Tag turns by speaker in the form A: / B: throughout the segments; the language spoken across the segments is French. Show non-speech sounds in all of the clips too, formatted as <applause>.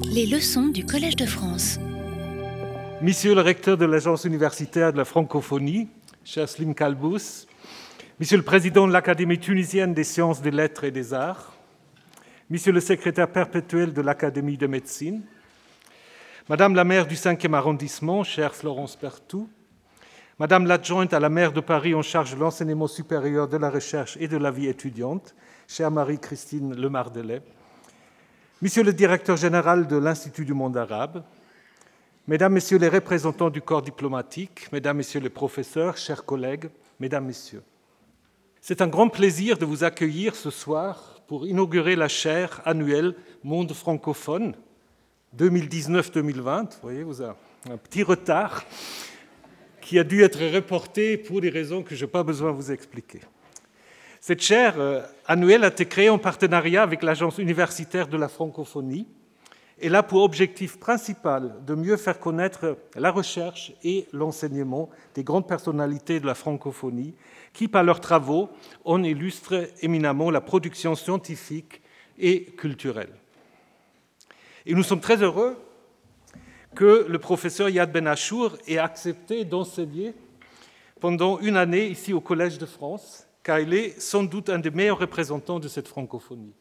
A: Les leçons du Collège de France.
B: Monsieur le recteur de l'Agence universitaire de la francophonie, cher Slim Kalbous, Monsieur le président de l'Académie tunisienne des sciences, des lettres et des arts, Monsieur le secrétaire perpétuel de l'Académie de médecine, Madame la maire du 5e arrondissement, chère Florence Bertou, Madame l'adjointe à la maire de Paris en charge de l'enseignement supérieur, de la recherche et de la vie étudiante, chère Marie-Christine Lemardelet, Monsieur le directeur général de l'Institut du monde arabe, Mesdames, Messieurs les représentants du corps diplomatique, Mesdames, Messieurs les professeurs, chers collègues, Mesdames, Messieurs. C'est un grand plaisir de vous accueillir ce soir pour inaugurer la chaire annuelle Monde francophone 2019-2020. Vous voyez, vous avez un petit retard qui a dû être reporté pour des raisons que je n'ai pas besoin de vous expliquer. Cette chaire euh, annuelle a été créée en partenariat avec l'Agence universitaire de la francophonie. Elle a pour objectif principal de mieux faire connaître la recherche et l'enseignement des grandes personnalités de la francophonie qui, par leurs travaux, en illustrent éminemment la production scientifique et culturelle. Et nous sommes très heureux que le professeur Yad Ben Achour ait accepté d'enseigner pendant une année ici au Collège de France car il est sans doute un des meilleurs représentants de cette francophonie.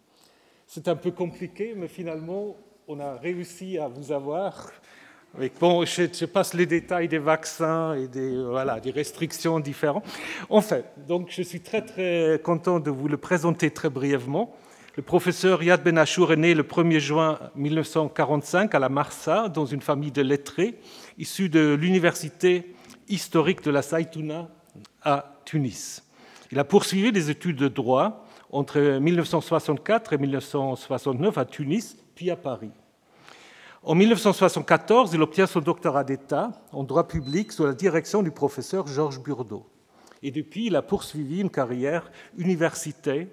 B: C'est un peu compliqué, mais finalement, on a réussi à vous avoir. bon, je, passe les détails des vaccins et des, voilà, des restrictions différentes. En fait, donc je suis très très content de vous le présenter très brièvement. Le professeur Yad Ben Achour est né le 1er juin 1945 à la Marsa, dans une famille de lettrés, issus de l'université historique de la Saïtouna à Tunis. Il a poursuivi des études de droit entre 1964 et 1969 à Tunis, puis à Paris. En 1974, il obtient son doctorat d'État en droit public sous la direction du professeur Georges Burdeau. Et depuis, il a poursuivi une carrière universitaire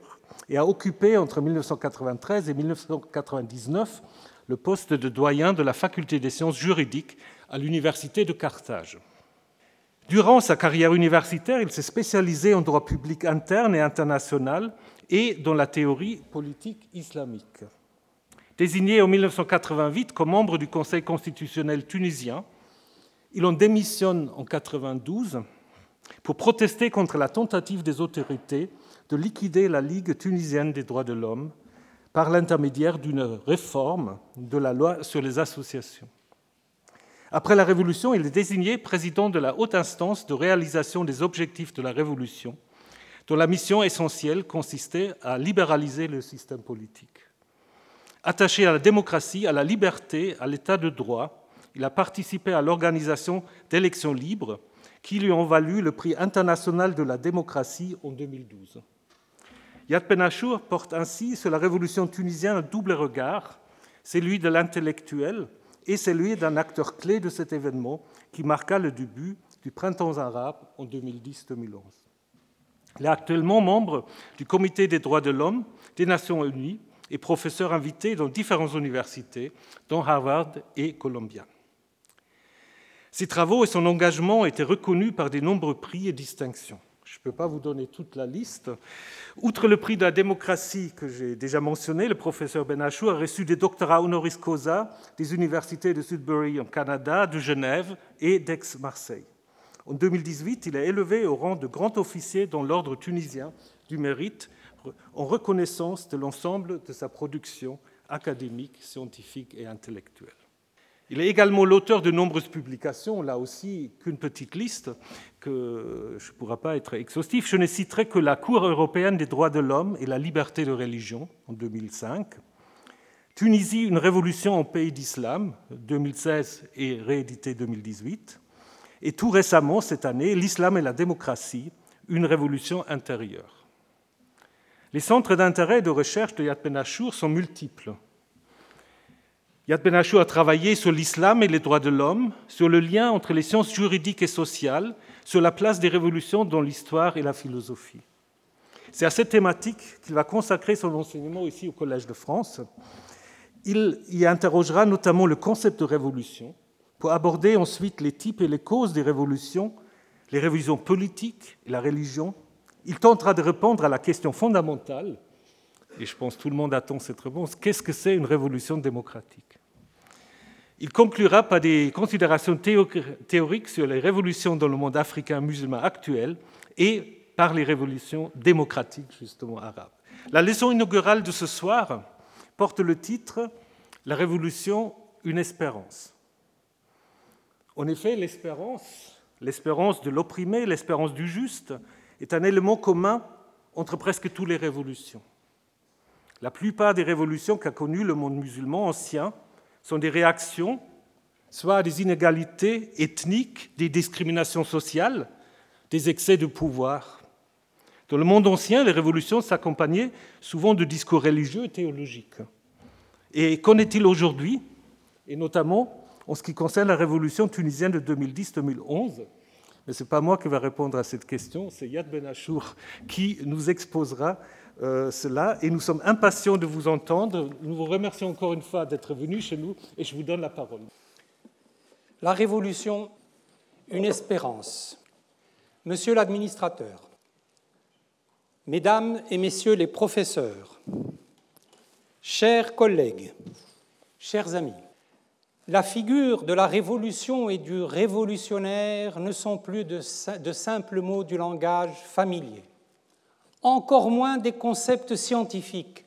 B: et a occupé entre 1993 et 1999 le poste de doyen de la faculté des sciences juridiques à l'université de Carthage. Durant sa carrière universitaire, il s'est spécialisé en droit public interne et international et dans la théorie politique islamique. Désigné en 1988 comme membre du Conseil constitutionnel tunisien, il en démissionne en 1992 pour protester contre la tentative des autorités de liquider la Ligue tunisienne des droits de l'homme par l'intermédiaire d'une réforme de la loi sur les associations. Après la Révolution, il est désigné président de la haute instance de réalisation des objectifs de la Révolution, dont la mission essentielle consistait à libéraliser le système politique. Attaché à la démocratie, à la liberté, à l'état de droit, il a participé à l'organisation d'élections libres qui lui ont valu le prix international de la démocratie en 2012. Yad Penachour porte ainsi sur la révolution tunisienne un double regard, celui de l'intellectuel et celui d'un acteur clé de cet événement qui marqua le début du printemps arabe en 2010-2011. Il est actuellement membre du Comité des droits de l'homme des Nations Unies et professeur invité dans différentes universités, dont Harvard et Columbia. Ses travaux et son engagement ont été reconnus par de nombreux prix et distinctions. Je ne peux pas vous donner toute la liste. Outre le prix de la démocratie que j'ai déjà mentionné, le professeur Benachou a reçu des doctorats honoris causa des universités de Sudbury en Canada, de Genève et d'Aix-Marseille. En 2018, il est élevé au rang de grand officier dans l'ordre tunisien du mérite en reconnaissance de l'ensemble de sa production académique, scientifique et intellectuelle. Il est également l'auteur de nombreuses publications, là aussi qu'une petite liste, que je ne pourrai pas être exhaustif. Je ne citerai que la Cour européenne des droits de l'homme et la liberté de religion en 2005, Tunisie, une révolution en pays d'islam, 2016 et réédité 2018, et tout récemment, cette année, l'islam et la démocratie, une révolution intérieure. Les centres d'intérêt et de recherche de Yad Ben Achour sont multiples. Yad Ben a travaillé sur l'islam et les droits de l'homme, sur le lien entre les sciences juridiques et sociales, sur la place des révolutions dans l'histoire et la philosophie. C'est à cette thématique qu'il va consacrer son enseignement ici au Collège de France. Il y interrogera notamment le concept de révolution pour aborder ensuite les types et les causes des révolutions, les révolutions politiques et la religion. Il tentera de répondre à la question fondamentale, et je pense que tout le monde attend cette réponse, qu'est-ce que c'est une révolution démocratique? Il conclura par des considérations théoriques sur les révolutions dans le monde africain musulman actuel et par les révolutions démocratiques, justement, arabes. La leçon inaugurale de ce soir porte le titre La révolution, une espérance. En effet, l'espérance, l'espérance de l'opprimé, l'espérance du juste, est un élément commun entre presque toutes les révolutions. La plupart des révolutions qu'a connues le monde musulman ancien sont des réactions soit à des inégalités ethniques, des discriminations sociales, des excès de pouvoir. Dans le monde ancien, les révolutions s'accompagnaient souvent de discours religieux et théologiques. Et qu'en est-il aujourd'hui, et notamment en ce qui concerne la révolution tunisienne de 2010-2011 Mais ce n'est pas moi qui vais répondre à cette question, c'est Yad Ben Achour qui nous exposera euh, cela et nous sommes impatients de vous entendre. Nous vous remercions encore une fois d'être venus chez nous et je vous donne la parole.
C: La Révolution, une espérance. Monsieur l'administrateur, Mesdames et Messieurs les professeurs, chers collègues, chers amis, la figure de la révolution et du révolutionnaire ne sont plus de, de simples mots du langage familier encore moins des concepts scientifiques,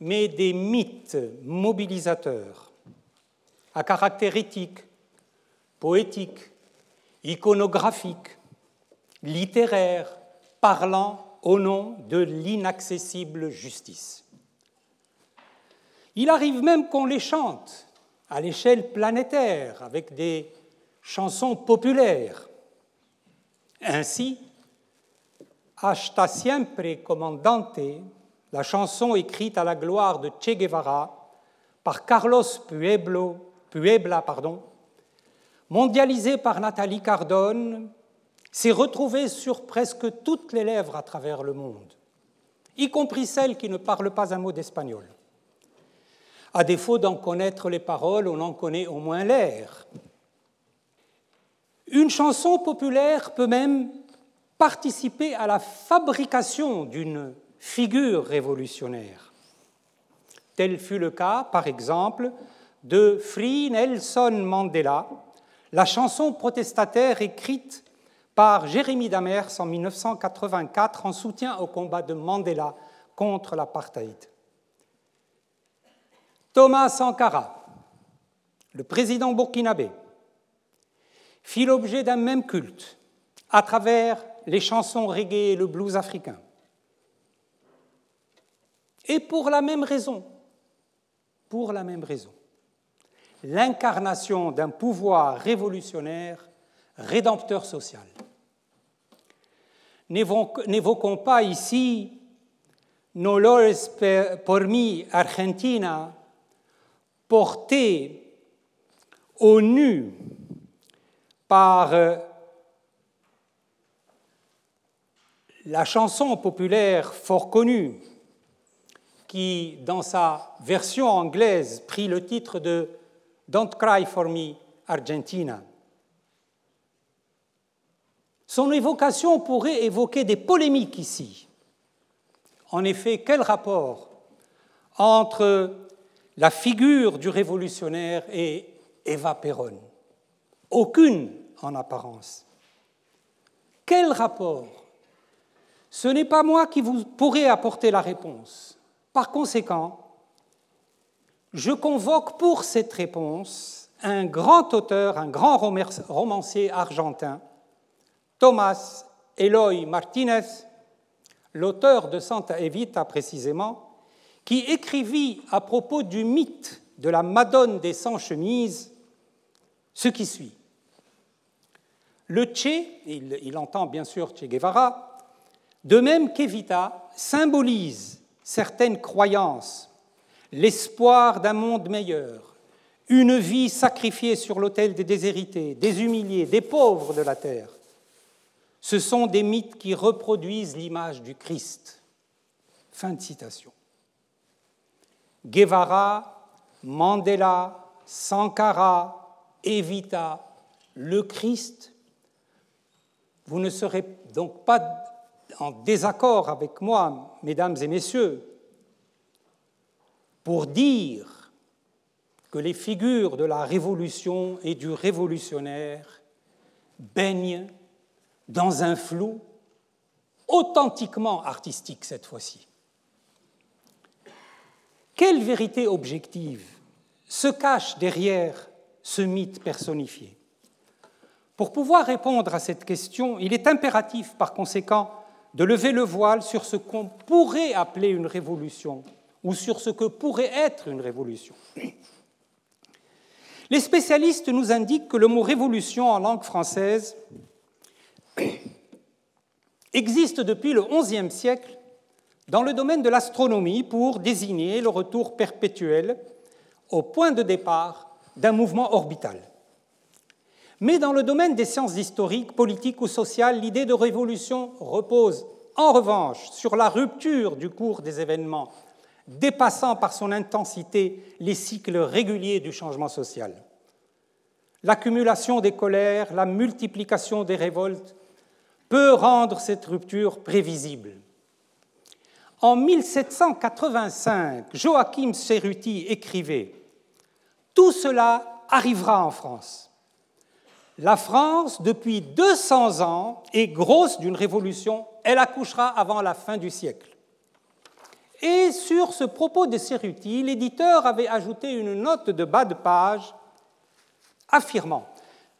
C: mais des mythes mobilisateurs à caractère éthique, poétique, iconographique, littéraire, parlant au nom de l'inaccessible justice. Il arrive même qu'on les chante à l'échelle planétaire avec des chansons populaires. Ainsi, Hasta siempre comandante, la chanson écrite à la gloire de Che Guevara par Carlos Puebla, mondialisée par Nathalie Cardone, s'est retrouvée sur presque toutes les lèvres à travers le monde, y compris celles qui ne parlent pas un mot d'espagnol. À défaut d'en connaître les paroles, on en connaît au moins l'air. Une chanson populaire peut même participer à la fabrication d'une figure révolutionnaire. Tel fut le cas, par exemple, de Free Nelson Mandela, la chanson protestataire écrite par Jérémy Damers en 1984 en soutien au combat de Mandela contre l'apartheid. Thomas Sankara, le président burkinabé, fit l'objet d'un même culte à travers les chansons reggae et le blues africain. Et pour la même raison, pour la même raison, l'incarnation d'un pouvoir révolutionnaire, rédempteur social. N'évoquons pas ici Dolores por mi Argentina, portée au nu par la chanson populaire fort connue, qui, dans sa version anglaise, prit le titre de Don't Cry for Me, Argentina. Son évocation pourrait évoquer des polémiques ici. En effet, quel rapport entre la figure du révolutionnaire et Eva Perón? Aucune en apparence. Quel rapport ce n'est pas moi qui vous pourrai apporter la réponse. Par conséquent, je convoque pour cette réponse un grand auteur, un grand romancier argentin, Thomas Eloy Martinez, l'auteur de Santa Evita précisément, qui écrivit à propos du mythe de la Madone des sans-chemises ce qui suit. Le Che, il, il entend bien sûr Che Guevara, de même qu'Evita symbolise certaines croyances, l'espoir d'un monde meilleur, une vie sacrifiée sur l'autel des déshérités, des humiliés, des pauvres de la terre. Ce sont des mythes qui reproduisent l'image du Christ. Fin de citation. Guevara, Mandela, Sankara, Evita, le Christ, vous ne serez donc pas en désaccord avec moi, mesdames et messieurs, pour dire que les figures de la révolution et du révolutionnaire baignent dans un flou authentiquement artistique cette fois-ci. Quelle vérité objective se cache derrière ce mythe personnifié? Pour pouvoir répondre à cette question, il est impératif par conséquent de lever le voile sur ce qu'on pourrait appeler une révolution ou sur ce que pourrait être une révolution. Les spécialistes nous indiquent que le mot révolution en langue française existe depuis le XIe siècle dans le domaine de l'astronomie pour désigner le retour perpétuel au point de départ d'un mouvement orbital. Mais dans le domaine des sciences historiques, politiques ou sociales, l'idée de révolution repose en revanche sur la rupture du cours des événements, dépassant par son intensité les cycles réguliers du changement social. L'accumulation des colères, la multiplication des révoltes peut rendre cette rupture prévisible. En 1785, Joachim Cerruti écrivait Tout cela arrivera en France. La France, depuis 200 ans, est grosse d'une révolution. Elle accouchera avant la fin du siècle. Et sur ce propos de Cerruti, l'éditeur avait ajouté une note de bas de page affirmant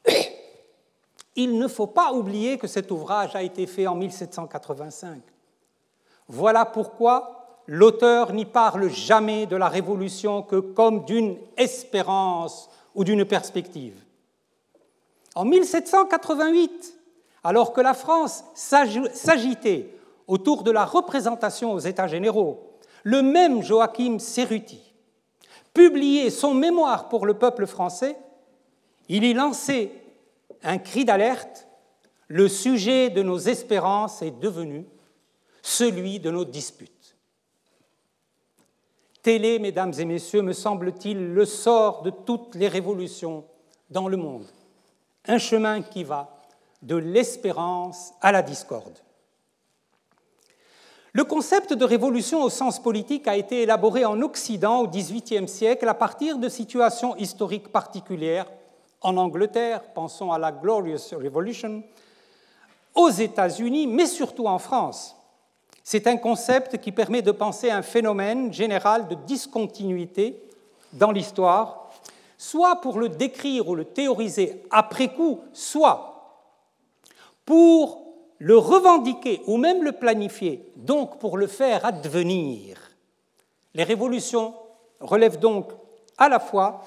C: <coughs> il ne faut pas oublier que cet ouvrage a été fait en 1785. Voilà pourquoi l'auteur n'y parle jamais de la Révolution que comme d'une espérance ou d'une perspective. En 1788, alors que la France s'agitait autour de la représentation aux États généraux, le même Joachim Cerruti publiait son mémoire pour le peuple français, il y lançait un cri d'alerte, le sujet de nos espérances est devenu celui de nos disputes. Tel est, mesdames et messieurs, me semble-t-il, le sort de toutes les révolutions dans le monde. Un chemin qui va de l'espérance à la discorde. Le concept de révolution au sens politique a été élaboré en Occident au XVIIIe siècle à partir de situations historiques particulières en Angleterre, pensons à la Glorious Revolution, aux États-Unis, mais surtout en France. C'est un concept qui permet de penser un phénomène général de discontinuité dans l'histoire, soit pour le décrire ou le théoriser après coup, soit pour le revendiquer ou même le planifier, donc pour le faire advenir. Les révolutions relèvent donc à la fois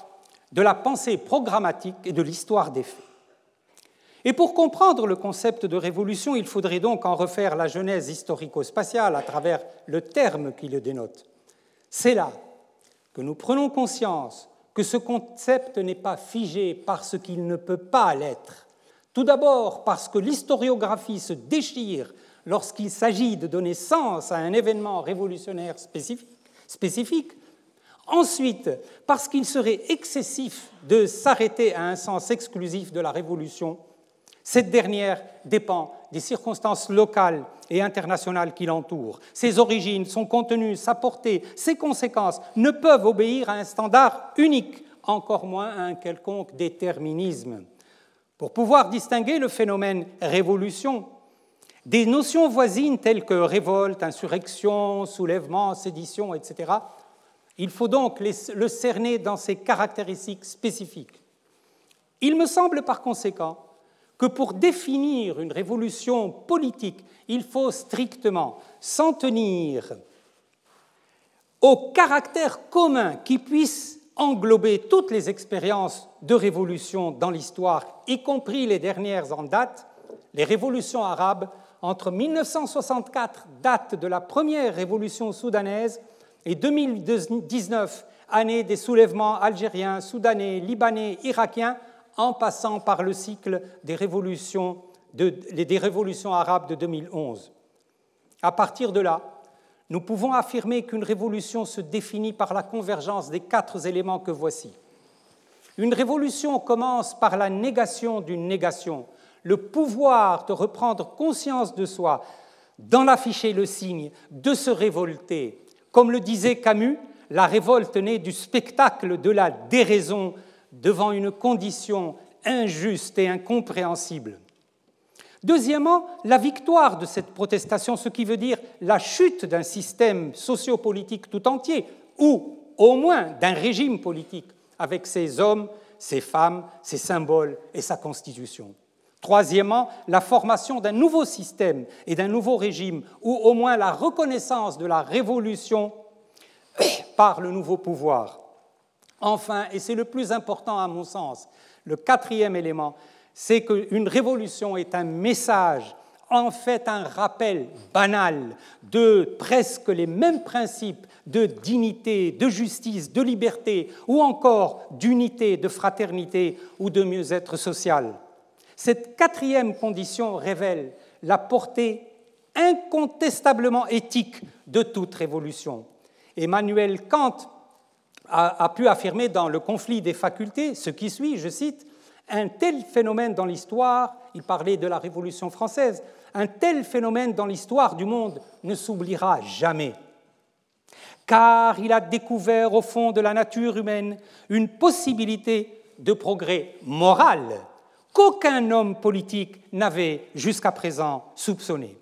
C: de la pensée programmatique et de l'histoire des faits. Et pour comprendre le concept de révolution, il faudrait donc en refaire la genèse historico-spatiale à travers le terme qui le dénote. C'est là que nous prenons conscience que ce concept n'est pas figé parce qu'il ne peut pas l'être. Tout d'abord parce que l'historiographie se déchire lorsqu'il s'agit de donner sens à un événement révolutionnaire spécifique, Ensuite, parce qu'il serait excessif de s'arrêter à un sens exclusif de la révolution, cette dernière dépend des circonstances locales et internationales qui l'entourent. Ses origines, son contenu, sa portée, ses conséquences ne peuvent obéir à un standard unique, encore moins à un quelconque déterminisme. Pour pouvoir distinguer le phénomène révolution des notions voisines telles que révolte, insurrection, soulèvement, sédition, etc., il faut donc le cerner dans ses caractéristiques spécifiques. Il me semble par conséquent que pour définir une révolution politique, il faut strictement s'en tenir au caractère commun qui puisse englober toutes les expériences de révolution dans l'histoire, y compris les dernières en date, les révolutions arabes entre 1964, date de la première révolution soudanaise, et 2019, année des soulèvements algériens, soudanais, libanais, irakiens, en passant par le cycle des révolutions, révolutions arabes de 2011. À partir de là, nous pouvons affirmer qu'une révolution se définit par la convergence des quatre éléments que voici. Une révolution commence par la négation d'une négation, le pouvoir de reprendre conscience de soi, d'en afficher le signe, de se révolter, comme le disait Camus, la révolte née du spectacle de la déraison devant une condition injuste et incompréhensible. Deuxièmement, la victoire de cette protestation, ce qui veut dire la chute d'un système sociopolitique tout entier, ou au moins d'un régime politique, avec ses hommes, ses femmes, ses symboles et sa constitution. Troisièmement, la formation d'un nouveau système et d'un nouveau régime, ou au moins la reconnaissance de la révolution <coughs> par le nouveau pouvoir. Enfin, et c'est le plus important à mon sens, le quatrième élément, c'est qu'une révolution est un message, en fait un rappel banal de presque les mêmes principes de dignité, de justice, de liberté, ou encore d'unité, de fraternité ou de mieux-être social. Cette quatrième condition révèle la portée incontestablement éthique de toute révolution. Emmanuel Kant a, pu affirmer dans Le conflit des facultés ce qui suit, je cite, un tel phénomène dans l'histoire, il parlait de la Révolution française, un tel phénomène dans l'histoire du monde ne s'oubliera jamais, car il a découvert au fond de la nature humaine une possibilité de progrès moral qu'aucun homme politique n'avait jusqu'à présent soupçonné.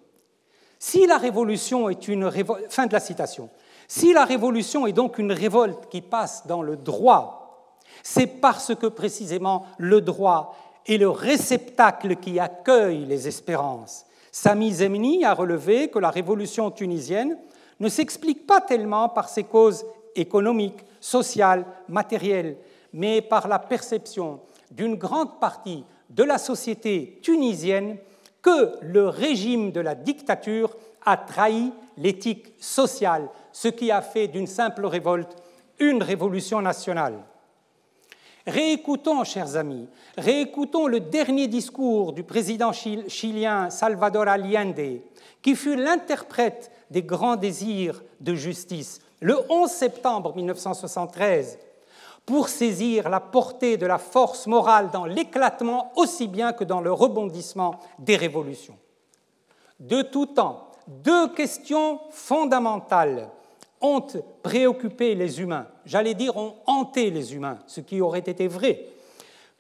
C: Si la révolution est une fin de la citation. Si la révolution est donc une révolte qui passe dans le droit, c'est parce que précisément le droit est le réceptacle qui accueille les espérances. Sami Zemni a relevé que la révolution tunisienne ne s'explique pas tellement par ses causes économiques, sociales, matérielles, mais par la perception d'une grande partie de la société tunisienne que le régime de la dictature a trahi l'éthique sociale, ce qui a fait d'une simple révolte une révolution nationale. Réécoutons, chers amis, réécoutons le dernier discours du président chilien Salvador Allende, qui fut l'interprète des grands désirs de justice, le 11 septembre 1973, pour saisir la portée de la force morale dans l'éclatement aussi bien que dans le rebondissement des révolutions. De tout temps, deux questions fondamentales ont préoccupé les humains, j'allais dire ont hanté les humains, ce qui aurait été vrai.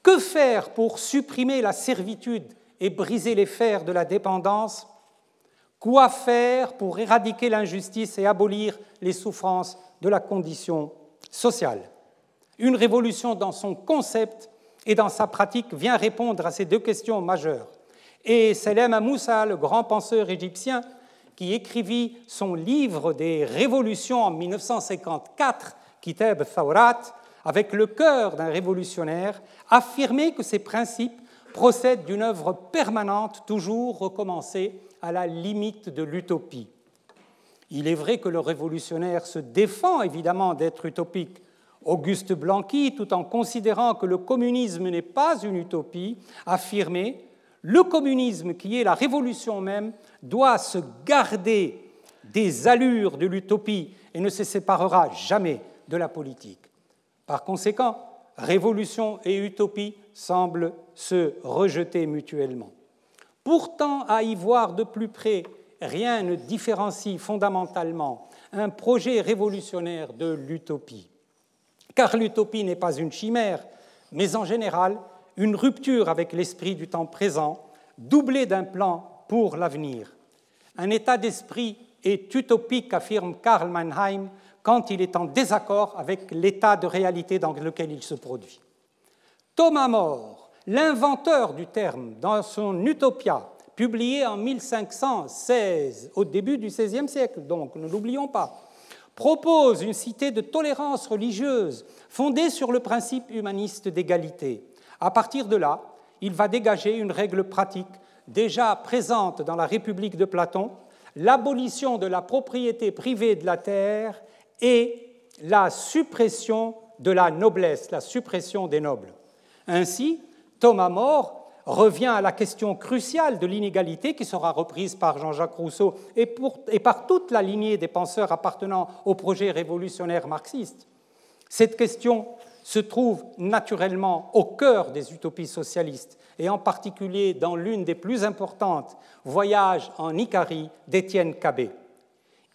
C: Que faire pour supprimer la servitude et briser les fers de la dépendance? Quoi faire pour éradiquer l'injustice et abolir les souffrances de la condition sociale? Une révolution dans son concept et dans sa pratique vient répondre à ces deux questions majeures. Et Selem Moussa, le grand penseur égyptien, qui écrivit son livre des révolutions en 1954, Kitab Thawrat, avec le cœur d'un révolutionnaire, affirmait que ces principes procèdent d'une œuvre permanente, toujours recommencée à la limite de l'utopie. Il est vrai que le révolutionnaire se défend évidemment d'être utopique. Auguste Blanqui, tout en considérant que le communisme n'est pas une utopie, affirmait le communisme, qui est la révolution même, doit se garder des allures de l'utopie et ne se séparera jamais de la politique. Par conséquent, révolution et utopie semblent se rejeter mutuellement. Pourtant, à y voir de plus près, rien ne différencie fondamentalement un projet révolutionnaire de l'utopie. Car l'utopie n'est pas une chimère, mais en général une rupture avec l'esprit du temps présent, doublée d'un plan pour l'avenir. Un état d'esprit est utopique, affirme Karl Mannheim, quand il est en désaccord avec l'état de réalité dans lequel il se produit. Thomas More, l'inventeur du terme, dans son Utopia, publié en 1516, au début du XVIe siècle, donc ne l'oublions pas, propose une cité de tolérance religieuse fondée sur le principe humaniste d'égalité. À partir de là, il va dégager une règle pratique déjà présente dans la République de Platon, l'abolition de la propriété privée de la terre et la suppression de la noblesse, la suppression des nobles. Ainsi, Thomas More revient à la question cruciale de l'inégalité qui sera reprise par Jean-Jacques Rousseau et, et, par toute la lignée des penseurs appartenant au projet révolutionnaire marxiste. Cette question se trouve naturellement au cœur des utopies socialistes, et en particulier dans l'une des plus importantes, Voyage en Icarie d'Étienne Cabet.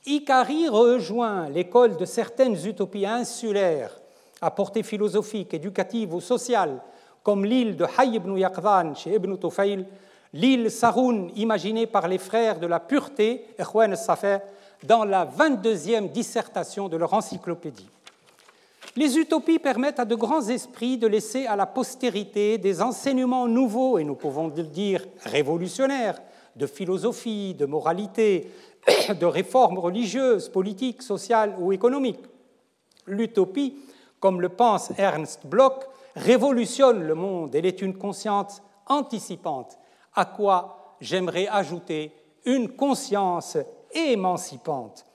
C: Icari rejoint l'école de certaines utopies insulaires à portée philosophique, éducative ou sociale, comme l'île de Hay ibn Yaqdan chez Ibn Tufayl, l'île Saroun imaginée par les frères de la pureté, Ikhwan Safer, dans la 22e dissertation de leur encyclopédie. Les utopies permettent à de grands esprits de laisser à la postérité des enseignements nouveaux, et nous pouvons le dire révolutionnaires, de philosophie, de moralité, <coughs> de réformes religieuses, politiques, sociales ou économiques. L'utopie, comme le pense Ernst Bloch, révolutionne le monde. Elle est une conscience anticipante, à quoi j'aimerais ajouter une conscience émancipante.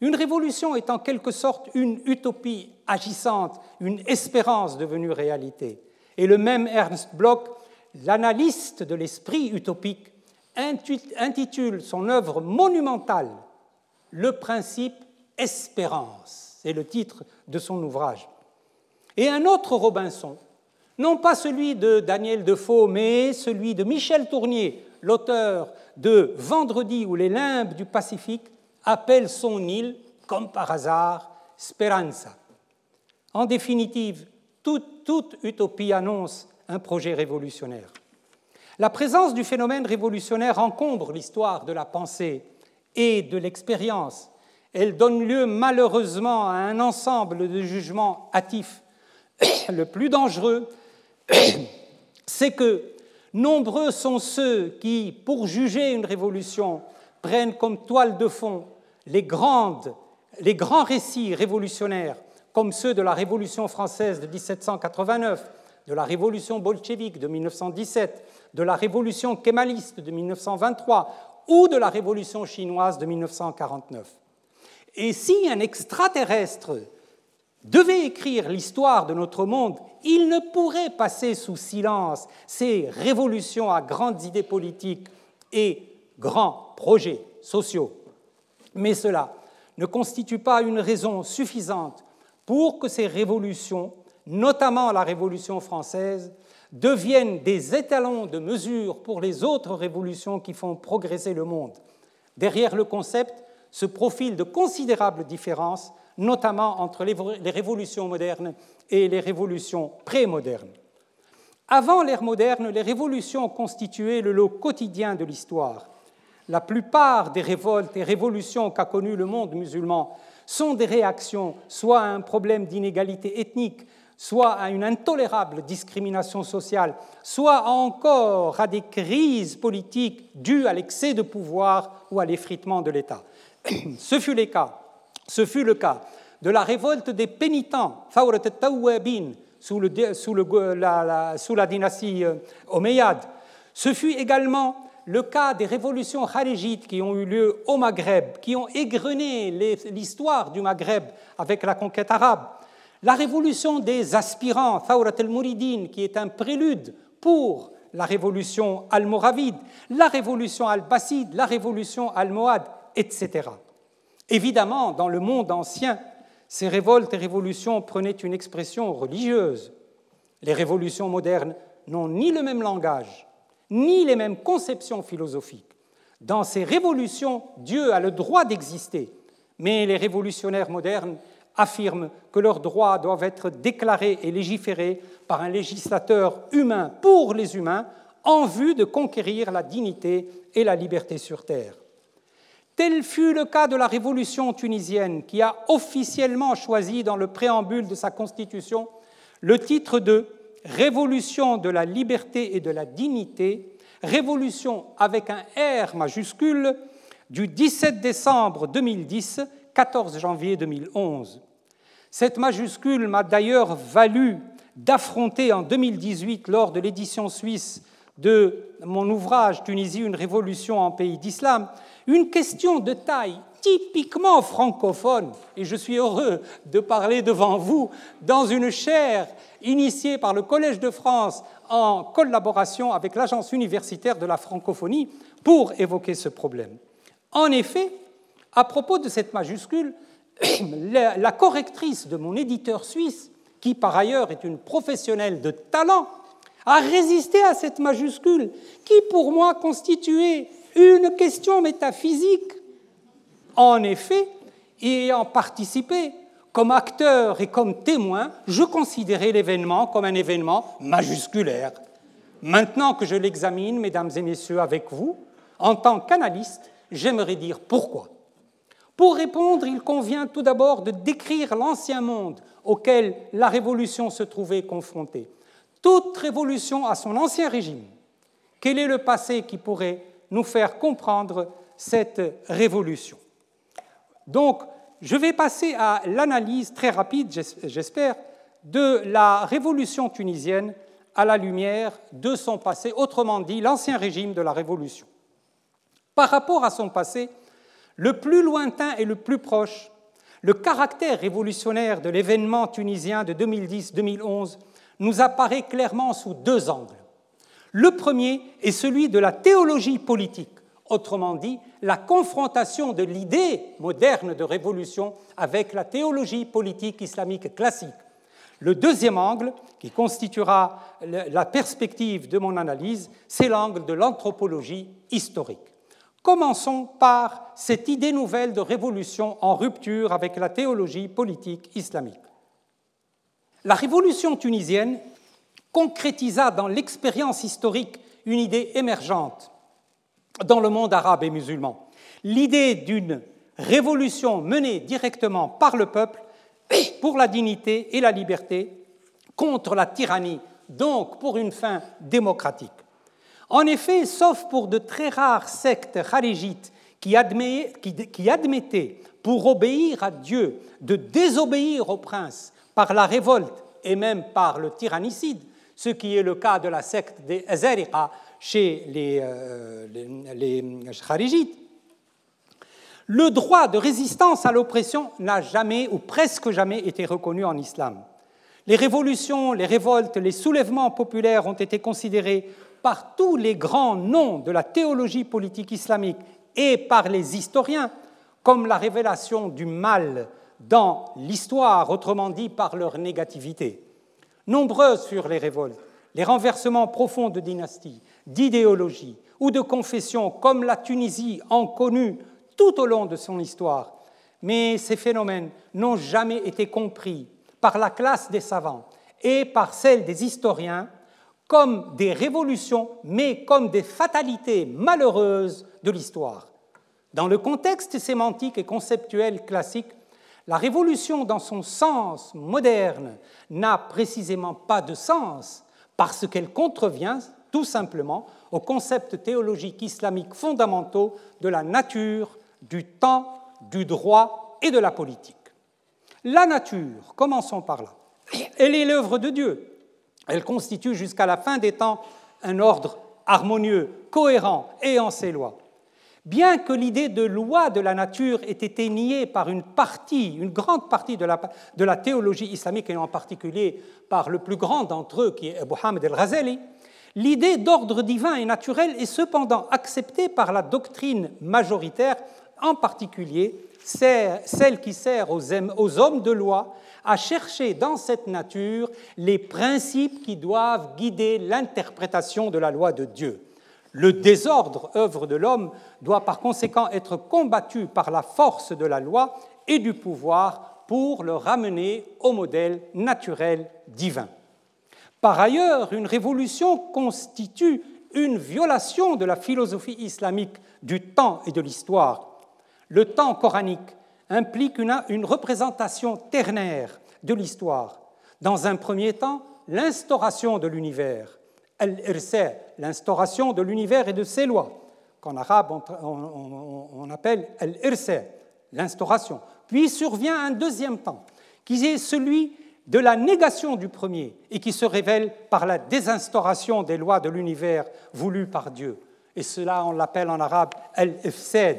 C: Une révolution est en quelque sorte une utopie agissante, une espérance devenue réalité. Et le même Ernst Bloch, l'analyste de l'esprit utopique, intitule son œuvre monumentale Le principe espérance. C'est le titre de son ouvrage. Et un autre Robinson, non pas celui de Daniel Defoe, mais celui de Michel Tournier, l'auteur de Vendredi ou les limbes du Pacifique, appelle son île, comme par hasard, Speranza. En définitive, toute, utopie annonce un projet révolutionnaire. La présence du phénomène révolutionnaire encombre l'histoire de la pensée et de l'expérience. Elle donne lieu malheureusement à un ensemble de jugements hâtifs. <coughs> Le plus dangereux, <coughs> c'est que nombreux sont ceux qui, pour juger une révolution, prennent comme toile de fond les, grandes, les grands récits révolutionnaires, comme ceux de la Révolution française de 1789, de la Révolution bolchevique de 1917, de la Révolution kémaliste de 1923 ou de la Révolution chinoise de 1949. Et si un extraterrestre devait écrire l'histoire de notre monde, il ne pourrait passer sous silence ces révolutions à grandes idées politiques et grands projets sociaux. Mais cela ne constitue pas une raison suffisante pour que ces révolutions, notamment la Révolution française, deviennent des étalons de mesure pour les autres révolutions qui font progresser le monde. Derrière le concept se profilent de considérables différences, notamment entre les révolutions modernes et les révolutions prémodernes. Avant l'ère moderne, les révolutions constituaient le lot quotidien de l'histoire. La plupart des révoltes et révolutions qu'a connues le monde musulman sont des réactions soit à un problème d'inégalité ethnique, soit à une intolérable discrimination sociale, soit encore à des crises politiques dues à l'excès de pouvoir ou à l'effritement de l'État. <clears throat> Ce fut, cas, ce fut le cas de la révolte des pénitents, sous, le, sous, la, sous la dynastie euh, omeyyade. Ce fut également le cas des révolutions kharijites qui ont eu lieu au Maghreb, qui ont égrené l'histoire du Maghreb avec la conquête arabe. La révolution des aspirants, Thawrat al-Mouridine, qui est un prélude pour la révolution almoravide, la révolution al-Basside, la révolution almohade, etc. Évidemment, dans le monde ancien, ces révoltes et révolutions prenaient une expression religieuse. Les révolutions modernes n'ont ni le même langage, ni les mêmes conceptions philosophiques. Dans ces révolutions, Dieu a le droit d'exister, mais les révolutionnaires modernes affirment que leurs droits doivent être déclarés et légiférés par un législateur humain pour les humains en vue de conquérir la dignité et la liberté sur Terre. Tel fut le cas de la révolution tunisienne qui a officiellement choisi dans le préambule de sa constitution le titre de Révolution de la liberté et de la dignité, révolution avec un R majuscule du 17 décembre 2010, 14 janvier 2011. Cette majuscule m'a d'ailleurs valu d'affronter en 2018, lors de l'édition suisse de mon ouvrage Tunisie, une révolution en pays d'islam, une question de taille typiquement francophone, et je suis heureux de parler devant vous dans une chaire initiée par le Collège de France en collaboration avec l'Agence universitaire de la francophonie pour évoquer ce problème. En effet, à propos de cette majuscule, <coughs> la correctrice de mon éditeur suisse, qui par ailleurs est une professionnelle de talent, a résisté à cette majuscule qui pour moi constituait une question métaphysique En effet, ayant participé comme acteur et comme témoin, je considérais l'événement comme un événement majusculaire. Maintenant que je l'examine, mesdames et messieurs, avec vous, en tant qu'analyste, j'aimerais dire pourquoi. Pour répondre, il convient tout d'abord de décrire l'ancien monde auquel la Révolution se trouvait confrontée. Toute révolution a son ancien régime. Quel est le passé qui pourrait nous faire comprendre cette révolution? Donc, je vais passer à l'analyse très rapide, j'espère, de la révolution tunisienne à la lumière de son passé, autrement dit l'ancien régime de la révolution. Par rapport à son passé, le plus lointain et le plus proche, le caractère révolutionnaire de l'événement tunisien de 2010-2011 nous apparaît clairement sous deux angles. Le premier est celui de la théologie politique, autrement dit la confrontation de l'idée moderne de révolution avec la théologie politique islamique classique. Le deuxième angle, qui constituera la perspective de mon analyse, c'est l'angle de l'anthropologie historique. Commençons par cette idée nouvelle de révolution en rupture avec la théologie politique islamique. La révolution tunisienne concrétisa dans l'expérience historique une idée émergente dans le monde arabe et musulman, l'idée d'une révolution menée directement par le peuple pour la dignité et la liberté contre la tyrannie, donc pour une fin démocratique. En effet, sauf pour de très rares sectes kharijites qui, admettaient pour obéir à Dieu de désobéir au prince par la révolte et même par le tyrannicide, ce qui est le cas de la secte des Azariqa chez les, euh, kharijites, le droit de résistance à l'oppression n'a jamais ou presque jamais été reconnu en islam. Les révolutions, les révoltes, les soulèvements populaires ont été considérés par tous les grands noms de la théologie politique islamique et par les historiens comme la révélation du mal dans l'histoire, autrement dit par leur négativité. Nombreuses furent les révoltes, les renversements profonds de dynasties, d'idéologies ou de confessions, comme la Tunisie en connu tout au long de son histoire. Mais ces phénomènes n'ont jamais été compris par la classe des savants et par celle des historiens comme des révolutions, mais comme des fatalités malheureuses de l'histoire. Dans le contexte sémantique et conceptuel classique, la révolution dans son sens moderne n'a précisément pas de sens parce qu'elle contrevient tout simplement aux concepts théologiques islamiques fondamentaux de la nature, du temps, du droit et de la politique. La nature, commençons par là, elle est l'œuvre de Dieu. Elle constitue jusqu'à la fin des temps un ordre harmonieux, cohérent et en ses lois. Bien que l'idée de loi de la nature ait été niée par une partie, une grande partie de la, théologie islamique, et en particulier par le plus grand d'entre eux, qui est Abu Hamid el-Ghazali, l'idée d'ordre divin et naturel est cependant acceptée par la doctrine majoritaire, en particulier celle qui sert aux hommes de loi à chercher dans cette nature les principes qui doivent guider l'interprétation de la loi de Dieu. Le désordre, œuvre de l'homme, doit par conséquent être combattu par la force de la loi et du pouvoir pour le ramener au modèle naturel divin. Par ailleurs, une révolution constitue une violation de la philosophie islamique du temps et de l'histoire. Le temps coranique implique une, représentation ternaire de l'histoire. Dans un premier temps, l'instauration de l'univers, l'instauration de l'univers et de ses lois, qu'en arabe on, appelle l'instauration. Puis survient un deuxième temps, qui est celui de la négation du premier et qui se révèle par la désinstauration des lois de l'univers voulues par Dieu. Et cela, on l'appelle en arabe al-ifsad,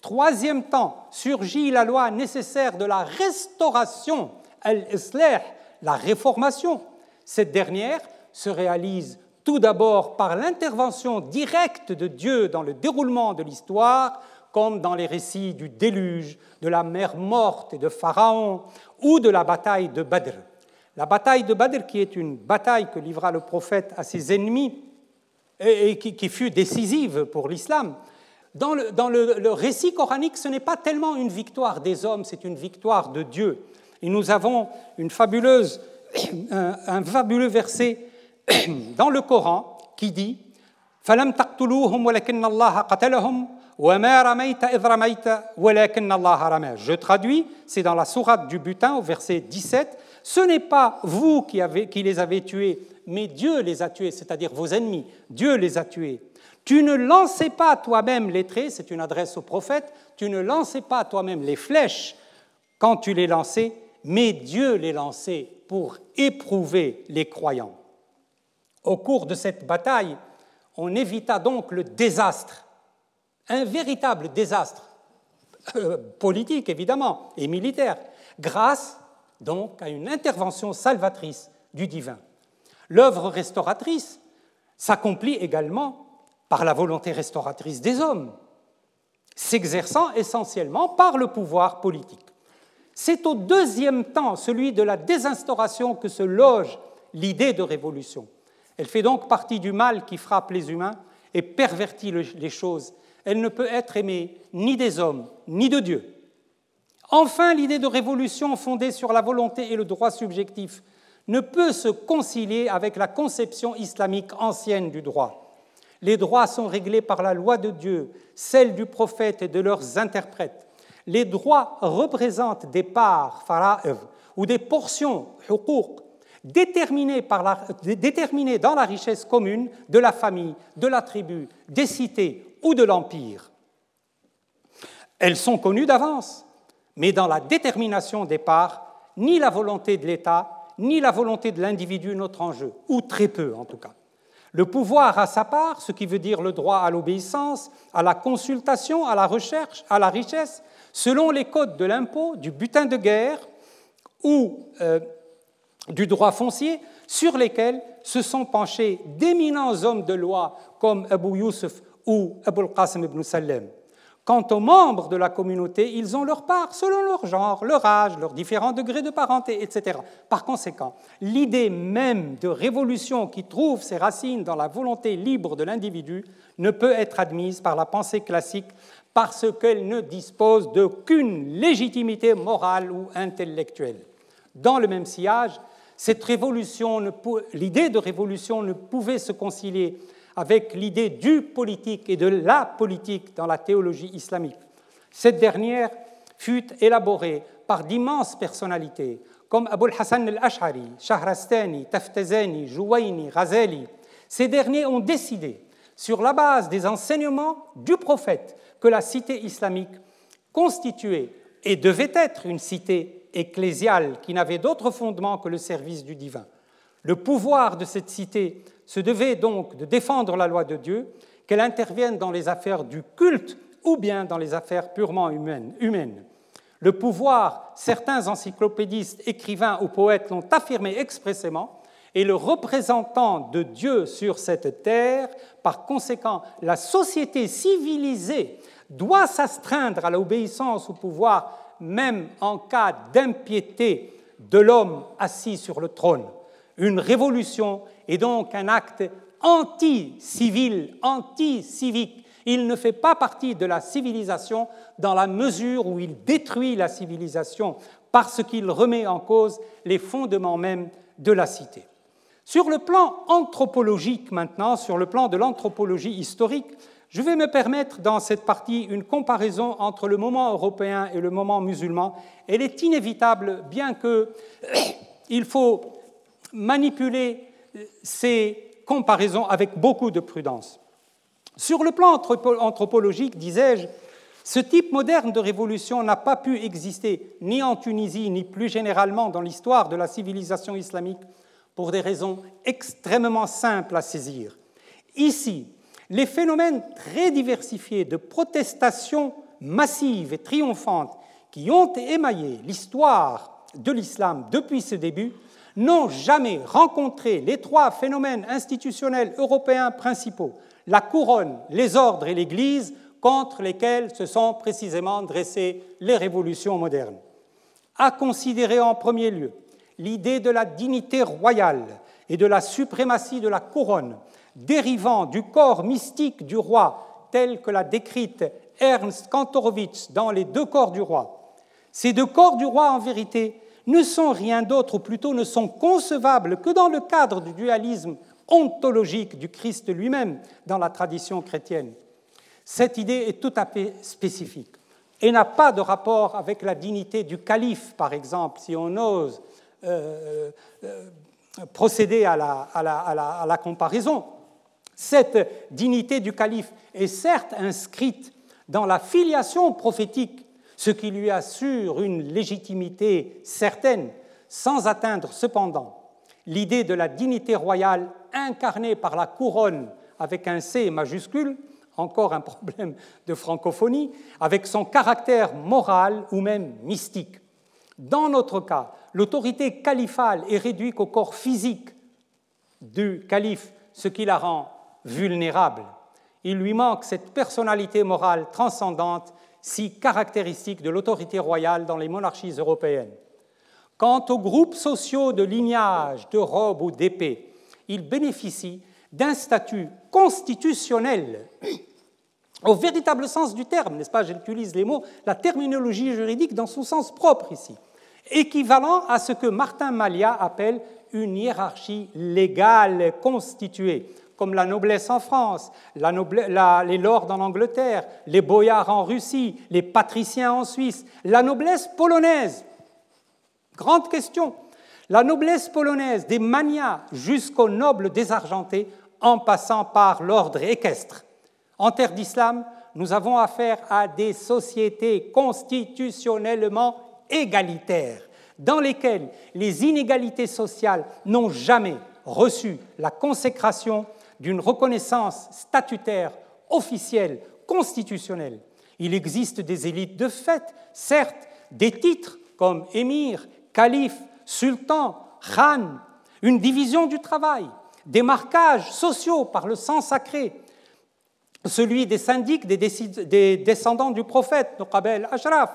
C: Troisième temps, surgit la loi nécessaire de la restauration, al-islah, la réformation. Cette dernière se réalise tout d'abord par l'intervention directe de Dieu dans le déroulement de l'histoire, comme dans les récits du déluge, de la mer morte et de Pharaon, ou de la bataille de Badr. La bataille de Badr, qui est une bataille que livra le prophète à ses ennemis et qui fut décisive pour l'islam, dans, le, récit coranique, ce n'est pas tellement une victoire des hommes, c'est une victoire de Dieu. Et nous avons <coughs> un, un fabuleux verset <coughs> dans le Coran qui dit je traduis, c'est dans la sourate du butin au verset 17. Ce n'est pas vous qui, les avez tués, mais Dieu les a tués, c'est-à-dire vos ennemis. Dieu les a tués. Tu ne lançais pas toi-même les traits, c'est une adresse au prophète, tu ne lançais pas toi-même les flèches quand tu les lançais, mais Dieu les lançait pour éprouver les croyants. Au cours de cette bataille, on évita donc le désastre, un véritable désastre, euh, politique évidemment et militaire, grâce donc à une intervention salvatrice du divin. L'œuvre restauratrice s'accomplit également par la volonté restauratrice des hommes, s'exerçant essentiellement par le pouvoir politique. C'est au deuxième temps, celui de la désinstauration, que se loge l'idée de révolution. Elle fait donc partie du mal qui frappe les humains et pervertit les choses. Elle ne peut être aimée ni des hommes, ni de Dieu. Enfin, l'idée de révolution fondée sur la volonté et le droit subjectif ne peut se concilier avec la conception islamique ancienne du droit. Les droits sont réglés par la loi de Dieu, celle du prophète et de leurs interprètes. Les droits représentent des parts, fara'ir, ou des portions, huquq, déterminées, dans la richesse commune de la famille, de la tribu, des cités ou de l'empire. Elles sont connues d'avance, mais dans la détermination des parts, ni la volonté de l'État, ni la volonté de l'individu notre enjeu, ou très peu en tout cas. Le pouvoir a sa part, ce qui veut dire le droit à l'obéissance, à la consultation, à la recherche, à la richesse, selon les codes de l'impôt, du butin de guerre ou euh, du droit foncier sur lesquels se sont penchés d'éminents hommes de loi comme Abu Yusuf ou Abu al-Qasim ibn Salem. Quant aux membres de la communauté, ils ont leur part selon leur genre, leur âge, leurs différents degrés de parenté, etc. Par conséquent, l'idée même de révolution qui trouve ses racines dans la volonté libre de l'individu ne peut être admise par la pensée classique parce qu'elle ne dispose d'aucune légitimité morale ou intellectuelle. Dans le même sillage, cette révolution, l'idée de révolution ne pouvait se concilier avec l'idée du politique et de la politique dans la théologie islamique. Cette dernière fut élaborée par d'immenses personnalités comme Abul Hassan al-Ash'ari, Shahrastani, Taftazani, Jouaini, Ghazali. Ces derniers ont décidé, sur la base des enseignements du prophète, que la cité islamique constituait et devait être une cité ecclésiale qui n'avait d'autre fondement que le service du divin. Le pouvoir de cette cité se devait donc de défendre la loi de Dieu, qu'elle intervienne dans les affaires du culte ou bien dans les affaires purement humaines. Le pouvoir, certains encyclopédistes, écrivains ou poètes l'ont affirmé expressément, et le représentant de Dieu sur cette terre, par conséquent la société civilisée, doit s'astreindre à l'obéissance au pouvoir même en cas d'impiété de l'homme assis sur le trône. Une révolution est donc un acte anti-civil, anti-civique. Il ne fait pas partie de la civilisation dans la mesure où il détruit la civilisation parce qu'il remet en cause les fondements même de la cité. Sur le plan anthropologique maintenant, sur le plan de l'anthropologie historique, je vais me permettre dans cette partie une comparaison entre le moment européen et le moment musulman. Elle est inévitable, bien qu'il <coughs> faut manipuler ces comparaisons avec beaucoup de prudence. Sur le plan anthropologique, disais-je, ce type moderne de révolution n'a pas pu exister ni en Tunisie, ni plus généralement dans l'histoire de la civilisation islamique, pour des raisons extrêmement simples à saisir. Ici, les phénomènes très diversifiés de protestation massive et triomphante qui ont émaillé l'histoire de l'islam depuis ce début n'ont jamais rencontré les trois phénomènes institutionnels européens principaux, la couronne, les ordres et l'Église, contre lesquels se sont précisément dressées les révolutions modernes. À considérer en premier lieu l'idée de la dignité royale et de la suprématie de la couronne dérivant du corps mystique du roi telle que l'a décrite Ernst Kantorowicz dans Les deux corps du roi. Ces deux corps du roi, en vérité, ne sont rien d'autre, ou plutôt ne sont concevables que dans le cadre du dualisme ontologique du Christ lui-même dans la tradition chrétienne. Cette idée est tout à fait spécifique et n'a pas de rapport avec la dignité du calife, par exemple, si on ose euh, euh, procéder à la, à la comparaison. Cette dignité du calife est certes inscrite dans la filiation prophétique, ce qui lui assure une légitimité certaine, sans atteindre cependant l'idée de la dignité royale incarnée par la couronne avec un C majuscule, encore un problème de francophonie, avec son caractère moral ou même mystique. Dans notre cas, l'autorité califale est réduite au corps physique du calife, ce qui la rend vulnérable. Il lui manque cette personnalité morale transcendante si caractéristique de l'autorité royale dans les monarchies européennes. Quant aux groupes sociaux de lignage, de robe ou d'épée, ils bénéficient d'un statut constitutionnel au véritable sens du terme, n'est-ce pas J'utilise les mots, la terminologie juridique dans son sens propre ici, équivalent à ce que Martin Malia appelle une hiérarchie légale constituée, comme la noblesse en France, les lords en Angleterre, les boyards en Russie, les patriciens en Suisse, la noblesse polonaise. Grande question. La noblesse polonaise, des manias jusqu'aux nobles désargentés, en passant par l'ordre équestre. En terre d'islam, nous avons affaire à des sociétés constitutionnellement égalitaires, dans lesquelles les inégalités sociales n'ont jamais reçu la consécration d'une reconnaissance statutaire officielle, constitutionnelle. Il existe des élites de fait, certes, des titres comme émir, calife, sultan, khan, une division du travail, des marquages sociaux par le sang sacré, celui des syndics, des, descendants du prophète, Nuqabel Ashraf,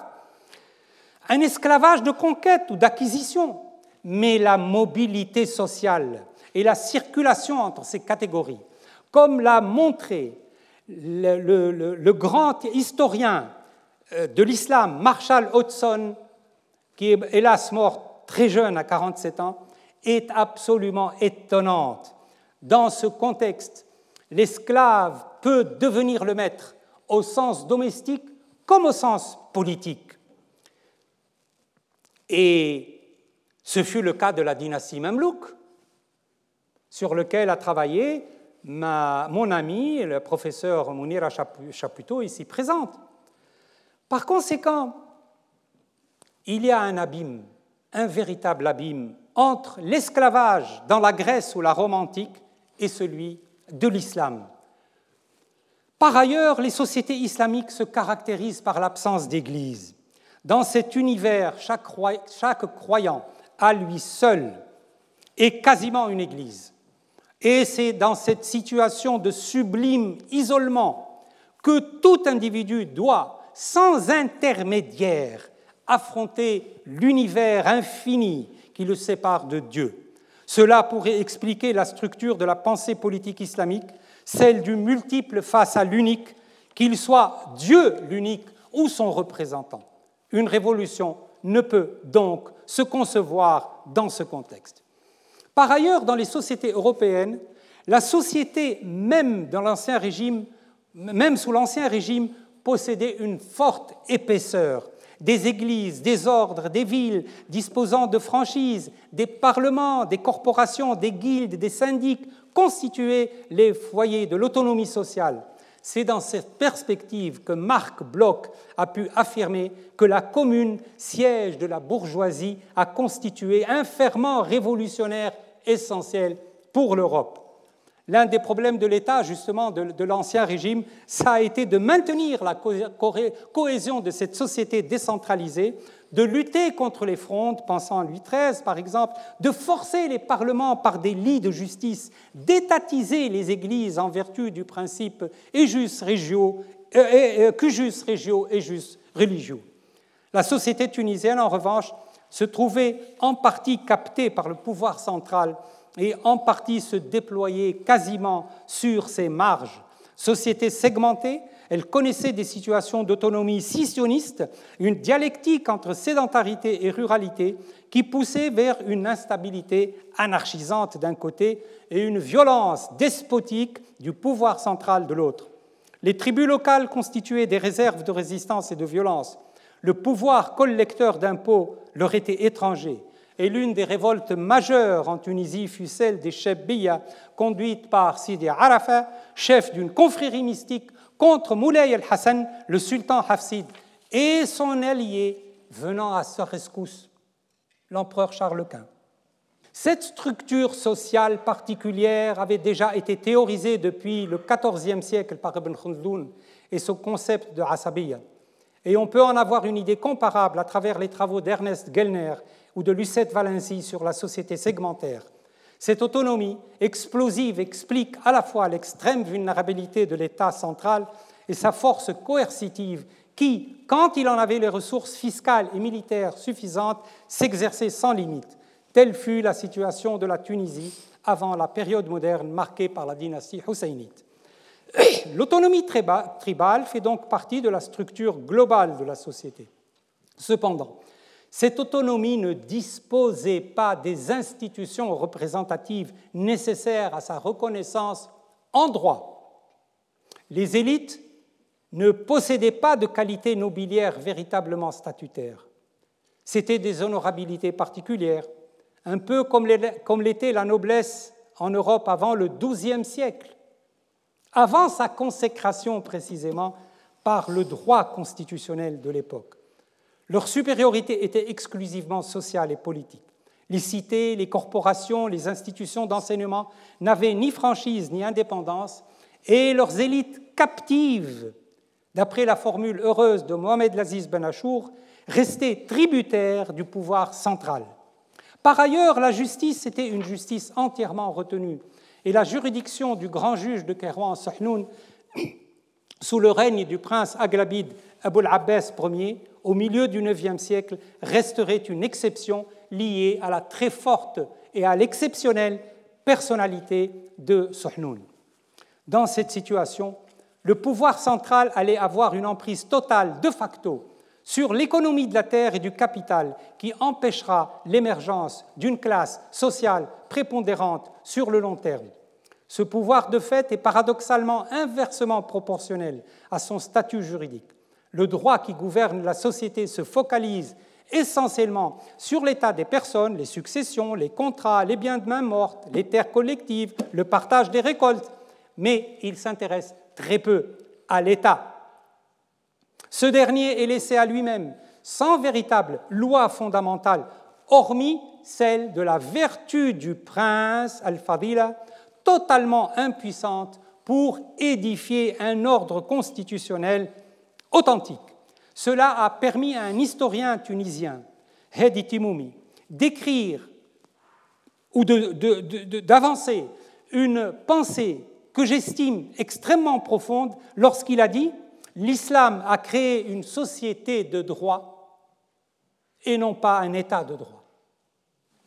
C: un esclavage de conquête ou d'acquisition, mais la mobilité sociale et la circulation entre ces catégories, comme l'a montré le, grand historien euh, de l'islam, Marshall Hodgson, qui est hélas mort très jeune, à 47 ans, est absolument étonnante. Dans ce contexte, l'esclave peut devenir le maître au sens domestique comme au sens politique. Et ce fut le cas de la dynastie Mamlouk, sur lequel a travaillé mon ami, le professeur Mounira Chaputo, ici présente. Par conséquent, il y a un abîme, un véritable abîme entre l'esclavage dans la Grèce ou la Rome antique et celui de l'islam. Par ailleurs, les sociétés islamiques se caractérisent par l'absence d'Église. Dans cet univers, chaque, croyant à lui seul est quasiment une Église. Et c'est dans cette situation de sublime isolement que tout individu doit, sans intermédiaire, affronter l'univers infini qui le sépare de Dieu. Cela pourrait expliquer la structure de la pensée politique islamique, celle du multiple face à l'unique, qu'il soit Dieu l'unique ou son représentant. Une révolution ne peut donc se concevoir dans ce contexte. Par ailleurs, dans les sociétés européennes, la société même même sous l'ancien régime, possédait une forte épaisseur. Des églises, des ordres, des villes disposant de franchises, des parlements, des corporations, des guildes, des syndics constituaient les foyers de l'autonomie sociale. C'est dans cette perspective que Marc Bloch a pu affirmer que la commune, siège de la bourgeoisie, a constitué un ferment révolutionnaire essentiel pour l'Europe. L'un des problèmes de l'État, justement, de, l'ancien régime, ça a été de maintenir la cohésion de cette société décentralisée, de lutter contre les frondes, pensant à Louis XIII par exemple, de forcer les parlements par des lits de justice, d'étatiser les églises en vertu du principe ejus regio, euh, cujus regio, ejus religio. La société tunisienne, en revanche, se trouvait en partie captée par le pouvoir central et en partie se déployer quasiment sur ses marges, Société segmentée, elle connaissait des situations d'autonomie scissioniste, une dialectique entre sédentarité et ruralité qui poussait vers une instabilité anarchisante d'un côté et une violence despotique du pouvoir central de l'autre. Les tribus locales constituaient des réserves de résistance et de violence. Le pouvoir collecteur d'impôts leur était étranger. Et l'une des révoltes majeures en Tunisie fut celle des Chebbiya, conduite par Sidi Arafat, chef d'une confrérie mystique contre Moulay el-Hassan, le sultan Hafsid, et son allié venant à sa rescousse, l'empereur Charles Quint. Cette structure sociale particulière avait déjà été théorisée depuis le XIVe siècle par Ibn Khaldun et son concept de Asabiya. Et on peut en avoir une idée comparable à travers les travaux d'Ernest Gellner ou de Lucette Valency sur la société segmentaire. Cette autonomie explosive explique à la fois l'extrême vulnérabilité de l'État central et sa force coercitive qui, quand il en avait les ressources fiscales et militaires suffisantes, s'exerçait sans limite. Telle fut la situation de la Tunisie avant la période moderne marquée par la dynastie husseynite. L'autonomie tribale fait donc partie de la structure globale de la société. Cependant, cette autonomie ne disposait pas des institutions représentatives nécessaires à sa reconnaissance en droit. Les élites ne possédaient pas de qualités nobiliaires véritablement statutaires. C'était des honorabilités particulières, un peu comme l'était la noblesse en Europe avant le XIIe siècle, avant sa consécration précisément par le droit constitutionnel de l'époque. Leur supériorité était exclusivement sociale et politique. Les cités, les corporations, les institutions d'enseignement n'avaient ni franchise ni indépendance, et leurs élites captives, d'après la formule heureuse de Mohamed Aziz Ben Achour, restaient tributaires du pouvoir central. Par ailleurs, la justice était une justice entièrement retenue, et la juridiction du grand juge de Kérouan, Sahnoun, <clears throat> sous le règne du prince Aglabid Aboul Abbas Ier, au milieu du IXe siècle, resterait une exception liée à la très forte et à l'exceptionnelle personnalité de Sohnoun. Dans cette situation, le pouvoir central allait avoir une emprise totale de facto sur l'économie de la terre et du capital qui empêchera l'émergence d'une classe sociale prépondérante sur le long terme. Ce pouvoir de fait est paradoxalement inversement proportionnel à son statut juridique le droit qui gouverne la société se focalise essentiellement sur l'état des personnes, les successions, les contrats, les biens de main morte, les terres collectives, le partage des récoltes, mais il s'intéresse très peu à l'État. Ce dernier est laissé à lui-même, sans véritable loi fondamentale, hormis celle de la vertu du prince Al-Fadila, totalement impuissante pour édifier un ordre constitutionnel authentique. Cela a permis à un historien tunisien, Hedi Timoumi, d'écrire ou d'avancer une pensée que j'estime extrêmement profonde lorsqu'il a dit L'islam a créé une société de droit et non pas un état de droit.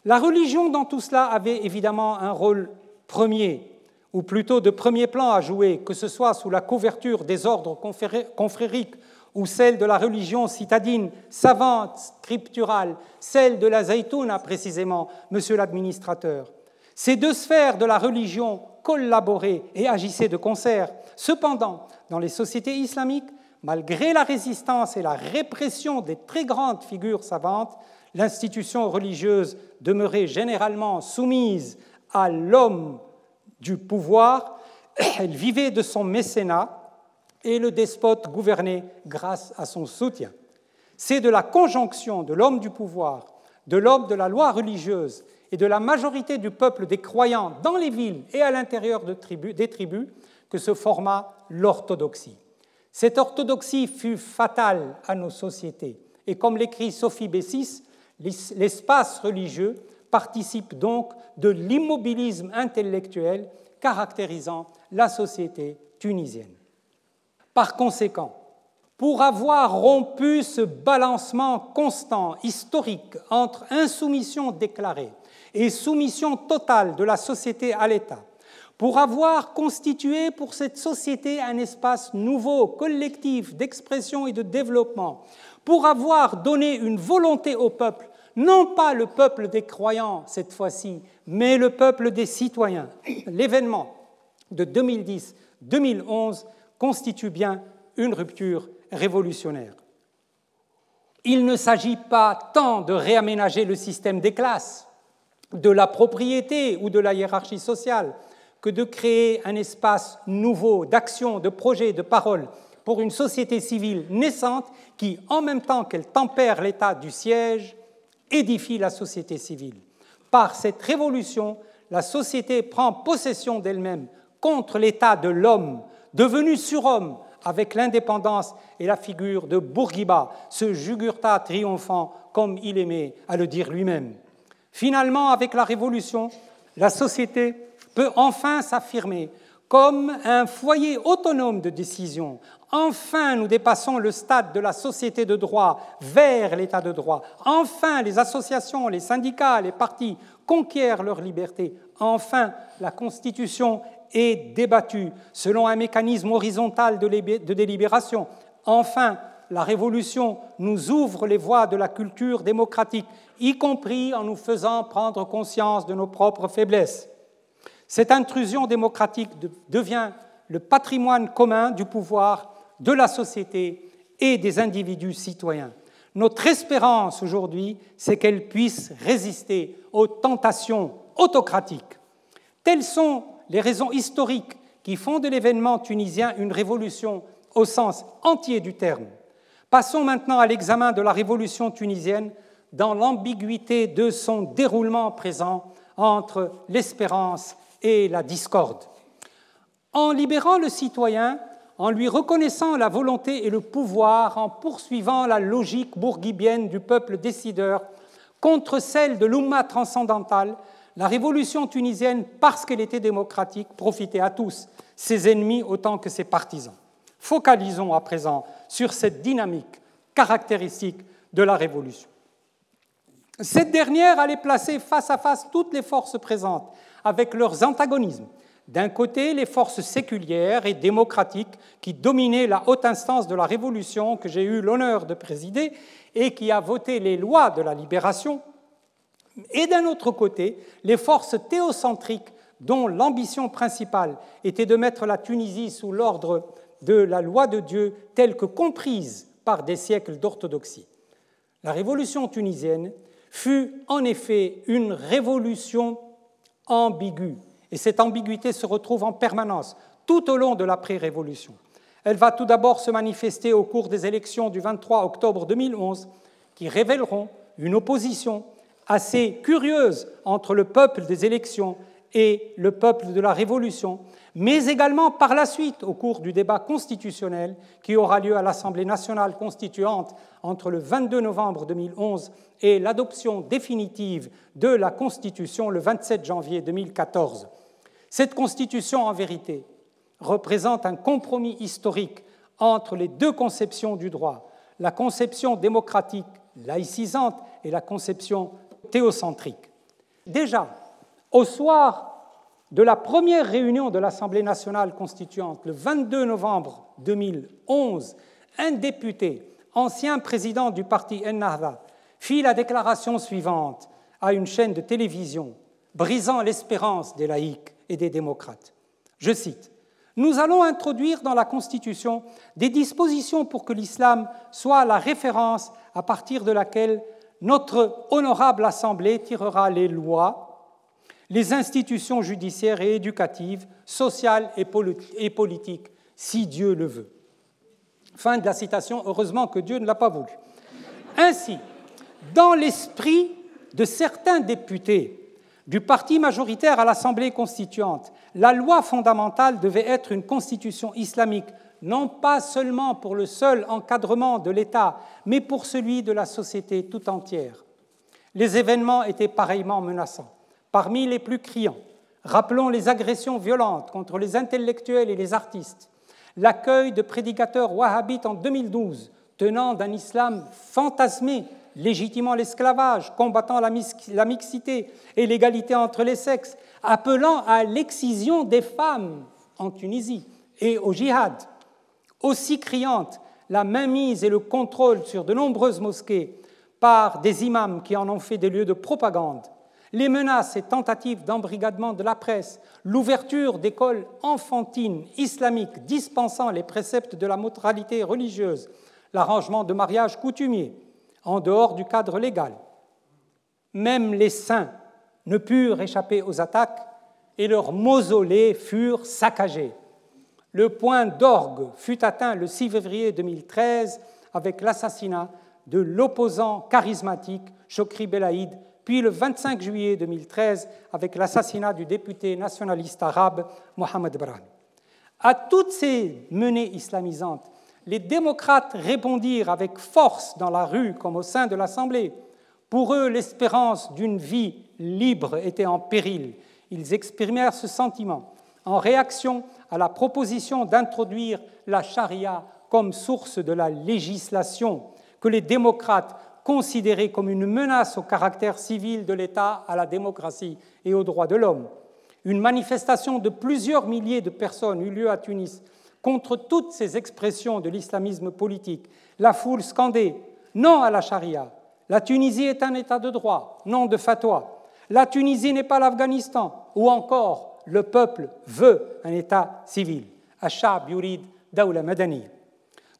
C: La religion dans tout cela avait évidemment un rôle premier ou plutôt de premier plan à jouer, que ce soit sous la couverture des ordres confrériques ou celle de la religion citadine, savante, scripturale, celle de la zaïtouna précisément, monsieur l'administrateur. Ces deux sphères de la religion collaboraient et agissaient de concert. Cependant, dans les sociétés islamiques, malgré la résistance et la répression des très grandes figures savantes, l'institution religieuse demeurait généralement soumise à l'homme du pouvoir, <clears throat> elle vivait de son mécénat et le despote gouvernait grâce à son soutien. C'est de la conjonction de l'homme du pouvoir, de l'homme de la loi religieuse et de la majorité du peuple des croyants dans les villes et à l'intérieur des tribus que se forma l'orthodoxie. Cette orthodoxie fut fatale à nos sociétés et comme l'écrit Sophie Bessis, l'espace religieux participe donc de l'immobilisme intellectuel caractérisant la société tunisienne. Par conséquent, pour avoir rompu ce balancement constant, historique, entre insoumission déclarée et soumission totale de la société à l'État, pour avoir constitué pour cette société un espace nouveau, collectif, d'expression et de développement, pour avoir donné une volonté au peuple, non pas le peuple des croyants cette fois-ci, mais le peuple des citoyens. L'événement de 2010-2011 constitue bien une rupture révolutionnaire. Il ne s'agit pas tant de réaménager le système des classes, de la propriété ou de la hiérarchie sociale, que de créer un espace nouveau d'action, de projet, de parole pour une société civile naissante qui, en même temps qu'elle tempère l'état du siège, édifie la société civile. Par cette révolution, la société prend possession d'elle-même contre l'état de l'homme, devenu surhomme avec l'indépendance et la figure de Bourguiba, ce Jugurtha triomphant comme il aimait à le dire lui-même. Finalement, avec la Révolution, la société peut enfin s'affirmer comme un foyer autonome de décision. Enfin, nous dépassons le stade de la société de droit vers l'état de droit. Enfin, les associations, les syndicats, les partis conquièrent leur liberté. Enfin, la Constitution est débattue selon un mécanisme horizontal de délibération. Enfin, la Révolution nous ouvre les voies de la culture démocratique, y compris en nous faisant prendre conscience de nos propres faiblesses. Cette intrusion démocratique devient le patrimoine commun du pouvoir, de la société et des individus citoyens. Notre espérance aujourd'hui, c'est qu'elle puisse résister aux tentations autocratiques. Telles sont les raisons historiques qui font de l'événement tunisien une révolution au sens entier du terme. Passons maintenant à l'examen de la révolution tunisienne dans l'ambiguïté de son déroulement présent entre l'espérance et la discorde. En libérant le citoyen, en lui reconnaissant la volonté et le pouvoir, en poursuivant la logique bourguibienne du peuple décideur contre celle de l'Oumma transcendantale, la révolution tunisienne, parce qu'elle était démocratique, profitait à tous, ses ennemis autant que ses partisans. Focalisons à présent sur cette dynamique caractéristique de la révolution. Cette dernière allait placer face à face toutes les forces présentes, avec leurs antagonismes. D'un côté, les forces séculières et démocratiques qui dominaient la haute instance de la Révolution que j'ai eu l'honneur de présider et qui a voté les lois de la libération, et d'un autre côté, les forces théocentriques dont l'ambition principale était de mettre la Tunisie sous l'ordre de la loi de Dieu telle que comprise par des siècles d'orthodoxie. La révolution tunisienne fut en effet une révolution ambiguë. Et cette ambiguïté se retrouve en permanence tout au long de l'après-révolution. Elle va tout d'abord se manifester au cours des élections du 23 octobre 2011, qui révéleront une opposition assez curieuse entre le peuple des élections et le peuple de la Révolution, mais également par la suite au cours du débat constitutionnel qui aura lieu à l'Assemblée nationale constituante entre le 22 novembre 2011 et l'adoption définitive de la Constitution le 27 janvier 2014. Cette Constitution, en vérité, représente un compromis historique entre les deux conceptions du droit, la conception démocratique laïcisante et la conception théocentrique. Déjà, au soir de la première réunion de l'Assemblée nationale constituante, le 22 novembre 2011, un député, ancien président du parti Ennahda, fit la déclaration suivante à une chaîne de télévision, brisant l'espérance des laïcs et des démocrates. Je cite Nous allons introduire dans la Constitution des dispositions pour que l'islam soit la référence à partir de laquelle notre honorable Assemblée tirera les lois les institutions judiciaires et éducatives, sociales et politiques, si Dieu le veut. Fin de la citation, heureusement que Dieu ne l'a pas voulu. Ainsi, dans l'esprit de certains députés du parti majoritaire à l'Assemblée constituante, la loi fondamentale devait être une constitution islamique, non pas seulement pour le seul encadrement de l'État, mais pour celui de la société tout entière. Les événements étaient pareillement menaçants. Parmi les plus criants, rappelons les agressions violentes contre les intellectuels et les artistes, l'accueil de prédicateurs wahhabites en 2012 tenant d'un islam fantasmé légitimant l'esclavage, combattant la mixité et l'égalité entre les sexes, appelant à l'excision des femmes en Tunisie et au djihad. Aussi criante, la mainmise et le contrôle sur de nombreuses mosquées par des imams qui en ont fait des lieux de propagande, les menaces et tentatives d'embrigadement de la presse, l'ouverture d'écoles enfantines islamiques dispensant les préceptes de la moralité religieuse, l'arrangement de mariages coutumiers en dehors du cadre légal. Même les saints ne purent échapper aux attaques et leurs mausolées furent saccagés. Le point d'orgue fut atteint le 6 février 2013 avec l'assassinat de l'opposant charismatique Chokri Belaïd, puis le 25 juillet 2013 avec l'assassinat du député nationaliste arabe Mohamed Brahmi. À toutes ces menées islamisantes, les démocrates répondirent avec force dans la rue comme au sein de l'Assemblée. Pour eux, l'espérance d'une vie libre était en péril. Ils exprimèrent ce sentiment en réaction à la proposition d'introduire la charia comme source de la législation que les démocrates considérés comme une menace au caractère civil de l'État, à la démocratie et aux droits de l'homme. Une manifestation de plusieurs milliers de personnes eut lieu à Tunis contre toutes ces expressions de l'islamisme politique. La foule scandait Non à la charia. La Tunisie est un État de droit, non de fatwa. La Tunisie n'est pas l'Afghanistan. Ou encore, le peuple veut un État civil. Yurid daoula madani.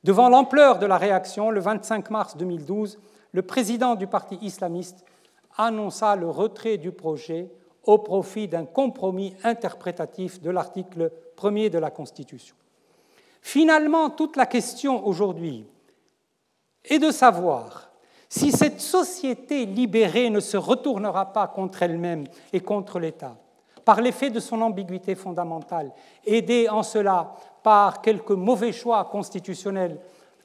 C: Devant l'ampleur de la réaction, le 25 mars 2012, le président du parti islamiste annonça le retrait du projet au profit d'un compromis interprétatif de l'article 1er de la Constitution. Finalement, toute la question aujourd'hui est de savoir si cette société libérée ne se retournera pas contre elle-même et contre l'État, par l'effet de son ambiguïté fondamentale, aidée en cela par quelques mauvais choix constitutionnels,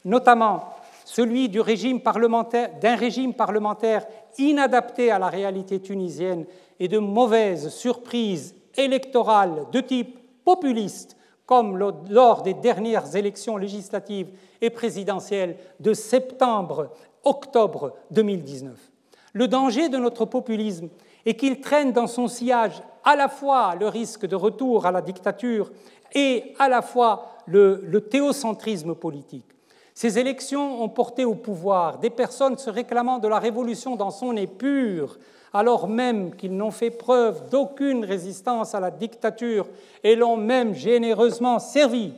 C: notamment celui d'un régime parlementaire inadapté à la réalité tunisienne et de mauvaises surprises électorales de type populiste, comme lors des dernières élections législatives et présidentielles de septembre-octobre 2019. Le danger de notre populisme est qu'il traîne dans son sillage à la fois le risque de retour à la dictature et à la fois le théocentrisme politique. Ces élections ont porté au pouvoir des personnes se réclamant de la révolution dans son épure, alors même qu'ils n'ont fait preuve d'aucune résistance à la dictature et l'ont même généreusement servi.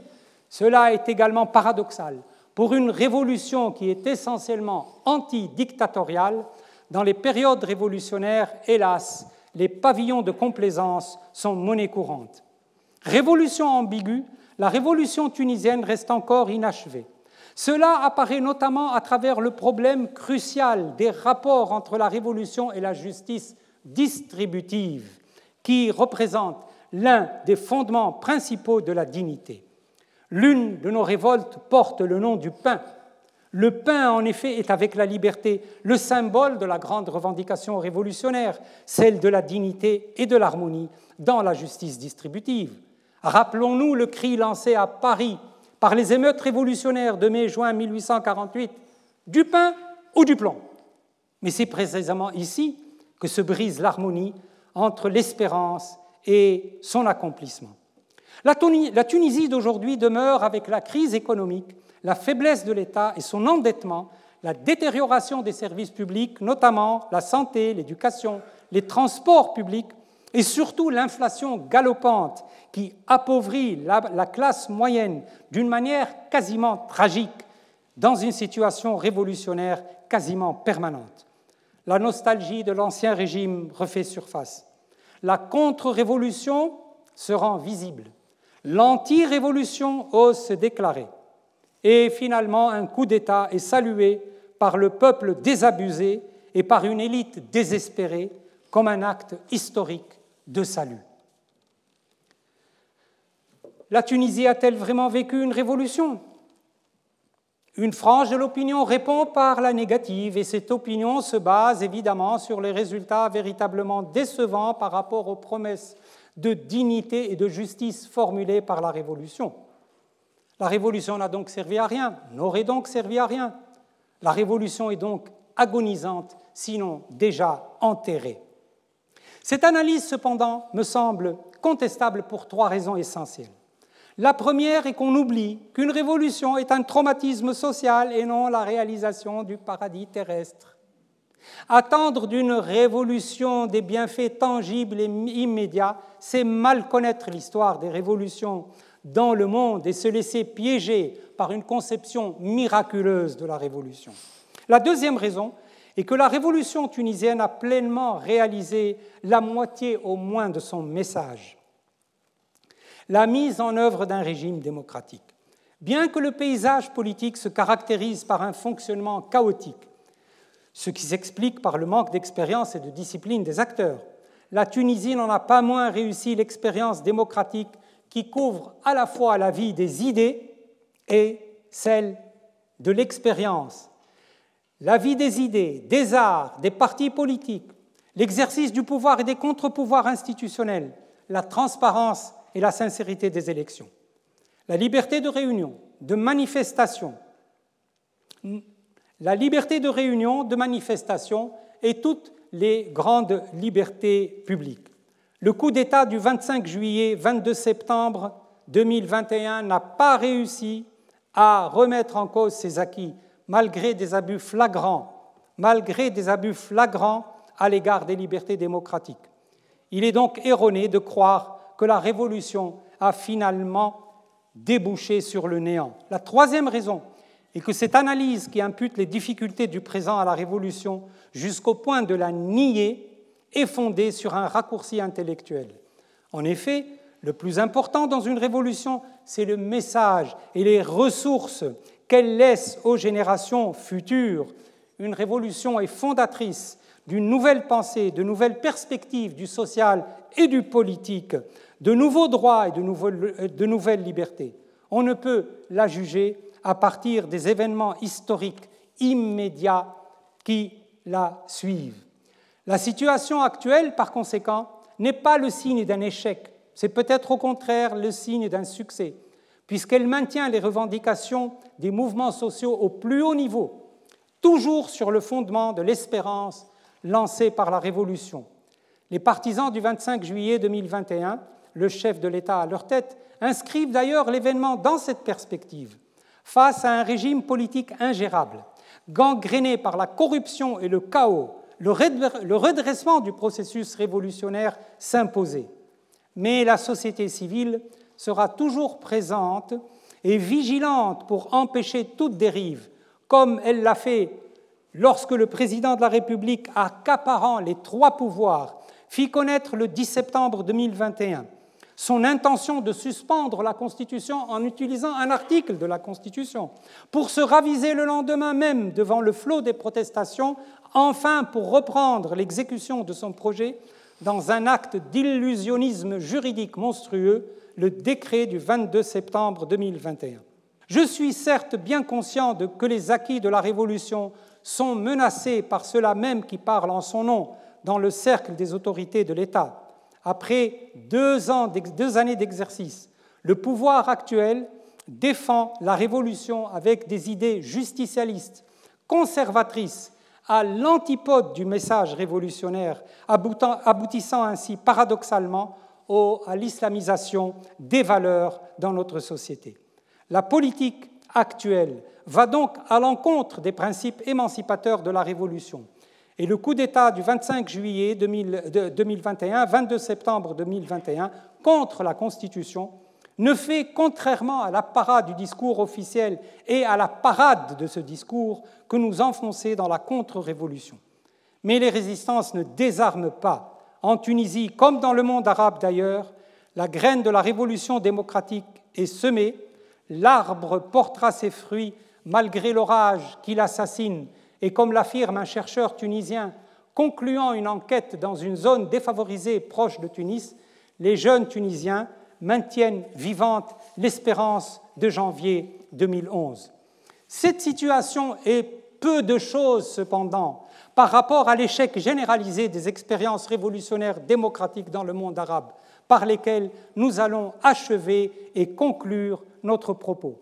C: Cela est également paradoxal. Pour une révolution qui est essentiellement anti-dictatoriale, dans les périodes révolutionnaires, hélas, les pavillons de complaisance sont monnaie courante. Révolution ambiguë, la révolution tunisienne reste encore inachevée. Cela apparaît notamment à travers le problème crucial des rapports entre la révolution et la justice distributive, qui représente l'un des fondements principaux de la dignité. L'une de nos révoltes porte le nom du pain. Le pain, en effet, est avec la liberté le symbole de la grande revendication révolutionnaire, celle de la dignité et de l'harmonie dans la justice distributive. Rappelons-nous le cri lancé à Paris par les émeutes révolutionnaires de mai-juin 1848, du pain ou du plomb. Mais c'est précisément ici que se brise l'harmonie entre l'espérance et son accomplissement. La Tunisie d'aujourd'hui demeure, avec la crise économique, la faiblesse de l'État et son endettement, la détérioration des services publics, notamment la santé, l'éducation, les transports publics, et surtout l'inflation galopante qui appauvrit la, classe moyenne d'une manière quasiment tragique dans une situation révolutionnaire quasiment permanente. La nostalgie de l'ancien régime refait surface. La contre-révolution se rend visible. L'anti-révolution ose se déclarer. Et finalement, un coup d'État est salué par le peuple désabusé et par une élite désespérée comme un acte historique de salut. La Tunisie a-t-elle vraiment vécu une révolution? Une frange de l'opinion répond par la négative et cette opinion se base évidemment sur les résultats véritablement décevants par rapport aux promesses de dignité et de justice formulées par la révolution. La révolution n'a donc servi à rien, n'aurait donc servi à rien. La révolution est donc agonisante, sinon déjà enterrée. Cette analyse, cependant, me semble contestable pour trois raisons essentielles. La première est qu'on oublie qu'une révolution est un traumatisme social et non la réalisation du paradis terrestre. Attendre d'une révolution des bienfaits tangibles et immédiats, c'est mal connaître l'histoire des révolutions dans le monde et se laisser piéger par une conception miraculeuse de la révolution. La deuxième raison est que la révolution tunisienne a pleinement réalisé la moitié au moins de son message, la mise en œuvre d'un régime démocratique. Bien que le paysage politique se caractérise par un fonctionnement chaotique, ce qui s'explique par le manque d'expérience et de discipline des acteurs, la Tunisie n'en a pas moins réussi l'expérience démocratique qui couvre à la fois la vie des idées et celle de l'expérience. La vie des idées, des arts, des partis politiques, l'exercice du pouvoir et des contre-pouvoirs institutionnels, la transparence et la sincérité des élections, la liberté de réunion, de manifestation, la liberté de réunion, de manifestation et toutes les grandes libertés publiques. Le coup d'État du 25 juillet 22 septembre 2021 n'a pas réussi à remettre en cause ces acquis malgré des abus flagrants, malgré des abus flagrants à l'égard des libertés démocratiques. Il est donc erroné de croire que la révolution a finalement débouché sur le néant. La troisième raison est que cette analyse qui impute les difficultés du présent à la révolution jusqu'au point de la nier est fondée sur un raccourci intellectuel. En effet, le plus important dans une révolution, c'est le message et les ressources qu'elle laisse aux générations futures. Une révolution est fondatrice d'une nouvelle pensée, de nouvelles perspectives du social et du politique, de nouveaux droits et de nouvelles, libertés. On ne peut la juger à partir des événements historiques immédiats qui la suivent. La situation actuelle, par conséquent, n'est pas le signe d'un échec, c'est peut-être au contraire le signe d'un succès, puisqu'elle maintient les revendications des mouvements sociaux au plus haut niveau, toujours sur le fondement de l'espérance lancée par la Révolution. Les partisans du 25 juillet 2021, le chef de l'État à leur tête, inscrivent d'ailleurs l'événement dans cette perspective, face à un régime politique ingérable, gangréné par la corruption et le chaos le redressement du processus révolutionnaire s'imposait. Mais la société civile sera toujours présente et vigilante pour empêcher toute dérive, comme elle l'a fait lorsque le président de la République, accaparant les trois pouvoirs, fit connaître le 10 septembre 2021 son intention de suspendre la Constitution en utilisant un article de la Constitution, pour se raviser le lendemain même devant le flot des protestations enfin pour reprendre l'exécution de son projet dans un acte d'illusionnisme juridique monstrueux, le décret du 22 septembre 2021. Je suis certes bien conscient de que les acquis de la Révolution sont menacés par ceux-là même qui parlent en son nom dans le cercle des autorités de l'État. Après deux, deux années d'exercice, le pouvoir actuel défend la Révolution avec des idées justicialistes, conservatrices à l'antipode du message révolutionnaire, aboutissant ainsi paradoxalement à l'islamisation des valeurs dans notre société. La politique actuelle va donc à l'encontre des principes émancipateurs de la Révolution. Et le coup d'État du 25 juillet 2021, 22 septembre 2021, contre la Constitution, ne fait, contrairement à la parade du discours officiel et à la parade de ce discours, que nous enfoncer dans la contre-révolution. Mais les résistances ne désarment pas. En Tunisie, comme dans le monde arabe d'ailleurs, la graine de la révolution démocratique est semée, l'arbre portera ses fruits malgré l'orage qui l'assassine, et comme l'affirme un chercheur tunisien concluant une enquête dans une zone défavorisée proche de Tunis, les jeunes Tunisiens maintiennent vivante l'espérance de janvier 2011. Cette situation est peu de choses cependant par rapport à l'échec généralisé des expériences révolutionnaires démocratiques dans le monde arabe, par lesquelles nous allons achever et conclure notre propos.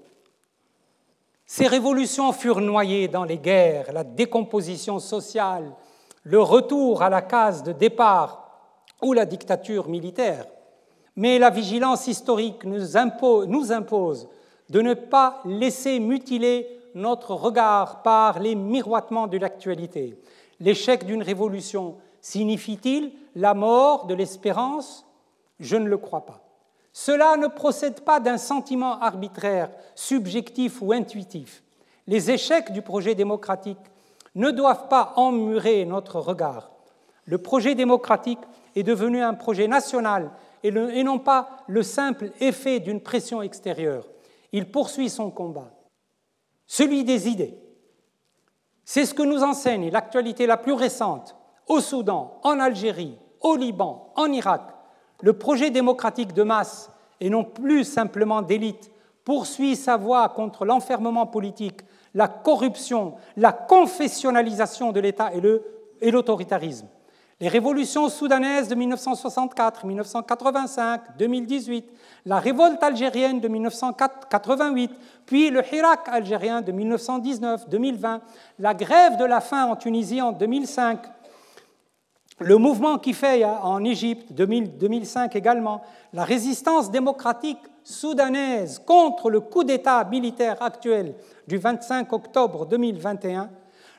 C: Ces révolutions furent noyées dans les guerres, la décomposition sociale, le retour à la case de départ ou la dictature militaire. Mais la vigilance historique nous impose, de ne pas laisser mutiler notre regard par les miroitements de l'actualité. L'échec d'une révolution signifie-t-il la mort de l'espérance? Je ne le crois pas. Cela ne procède pas d'un sentiment arbitraire, subjectif ou intuitif. Les échecs du projet démocratique ne doivent pas emmurer notre regard. Le projet démocratique est devenu un projet national et, non pas le simple effet d'une pression extérieure. Il poursuit son combat, celui des idées. C'est ce que nous enseigne l'actualité la plus récente au Soudan, en Algérie, au Liban, en Irak, le projet démocratique de masse, et non plus simplement d'élite, poursuit sa voie contre l'enfermement politique, la corruption, la confessionnalisation de l'État et l'autoritarisme. Les révolutions soudanaises de 1964, 1985, 2018, la révolte algérienne de 1988, puis le Hirak algérien de 1919, 2020, la grève de la faim en Tunisie en 2005, le mouvement qui fait en Égypte, 2005 également, la résistance démocratique soudanaise contre le coup d'État militaire actuel du 25 octobre 2021,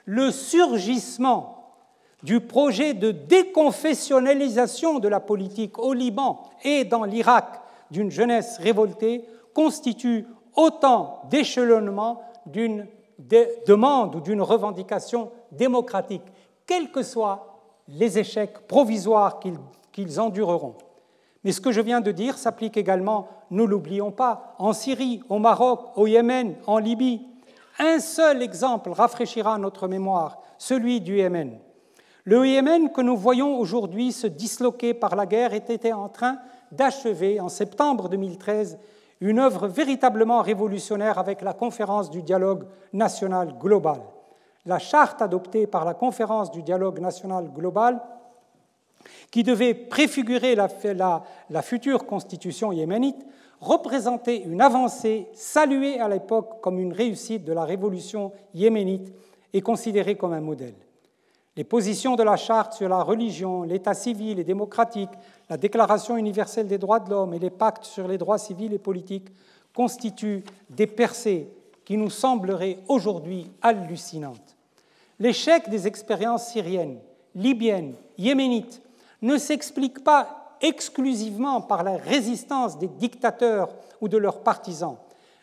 C: le surgissement du projet de déconfessionnalisation de la politique au Liban et dans l'Irak d'une jeunesse révoltée constitue autant d'échelonnement d'une demande ou d'une revendication démocratique, quelle que soit les échecs provisoires qu'ils endureront. Mais ce que je viens de dire s'applique également, ne l'oublions pas, en Syrie, au Maroc, au Yémen, en Libye. Un seul exemple rafraîchira notre mémoire, celui du Yémen. Le Yémen que nous voyons aujourd'hui se disloquer par la guerre était en train d'achever, en septembre 2013, une œuvre véritablement révolutionnaire avec la conférence du dialogue national global la charte adoptée par la conférence du dialogue national global, qui devait préfigurer la, future constitution yéménite, représentait une avancée saluée à l'époque comme une réussite de la révolution yéménite et considérée comme un modèle. Les positions de la charte sur la religion, l'état civil et démocratique, la Déclaration universelle des droits de l'homme et les pactes sur les droits civils et politiques constituent des percées qui nous sembleraient aujourd'hui hallucinantes. L'échec des expériences syriennes, libyennes, yéménites ne s'explique pas exclusivement par la résistance des dictateurs ou de leurs partisans,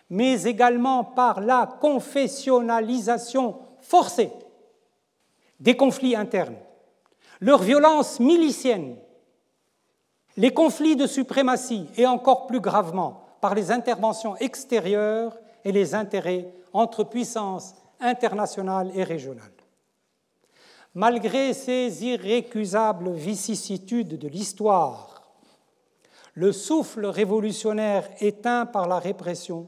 C: mais également par la confessionnalisation forcée des conflits internes, leur violence milicienne, les conflits de suprématie et encore plus gravement par les interventions extérieures et les intérêts entre puissances internationales et régionales. Malgré ces irrécusables vicissitudes de l'histoire, le souffle révolutionnaire éteint par la répression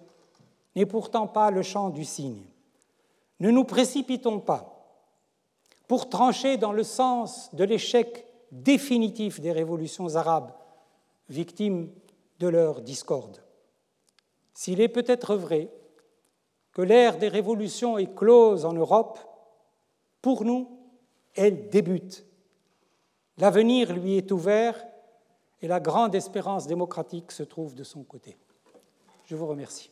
C: n'est pourtant pas le chant du cygne. Ne nous précipitons pas pour trancher dans le sens de l'échec définitif des révolutions arabes, victimes de leur discorde. S'il est peut-être vrai que l'ère des révolutions est close en Europe, pour nous, elle débute. L'avenir lui est ouvert et la grande espérance démocratique se trouve de son côté. Je vous remercie.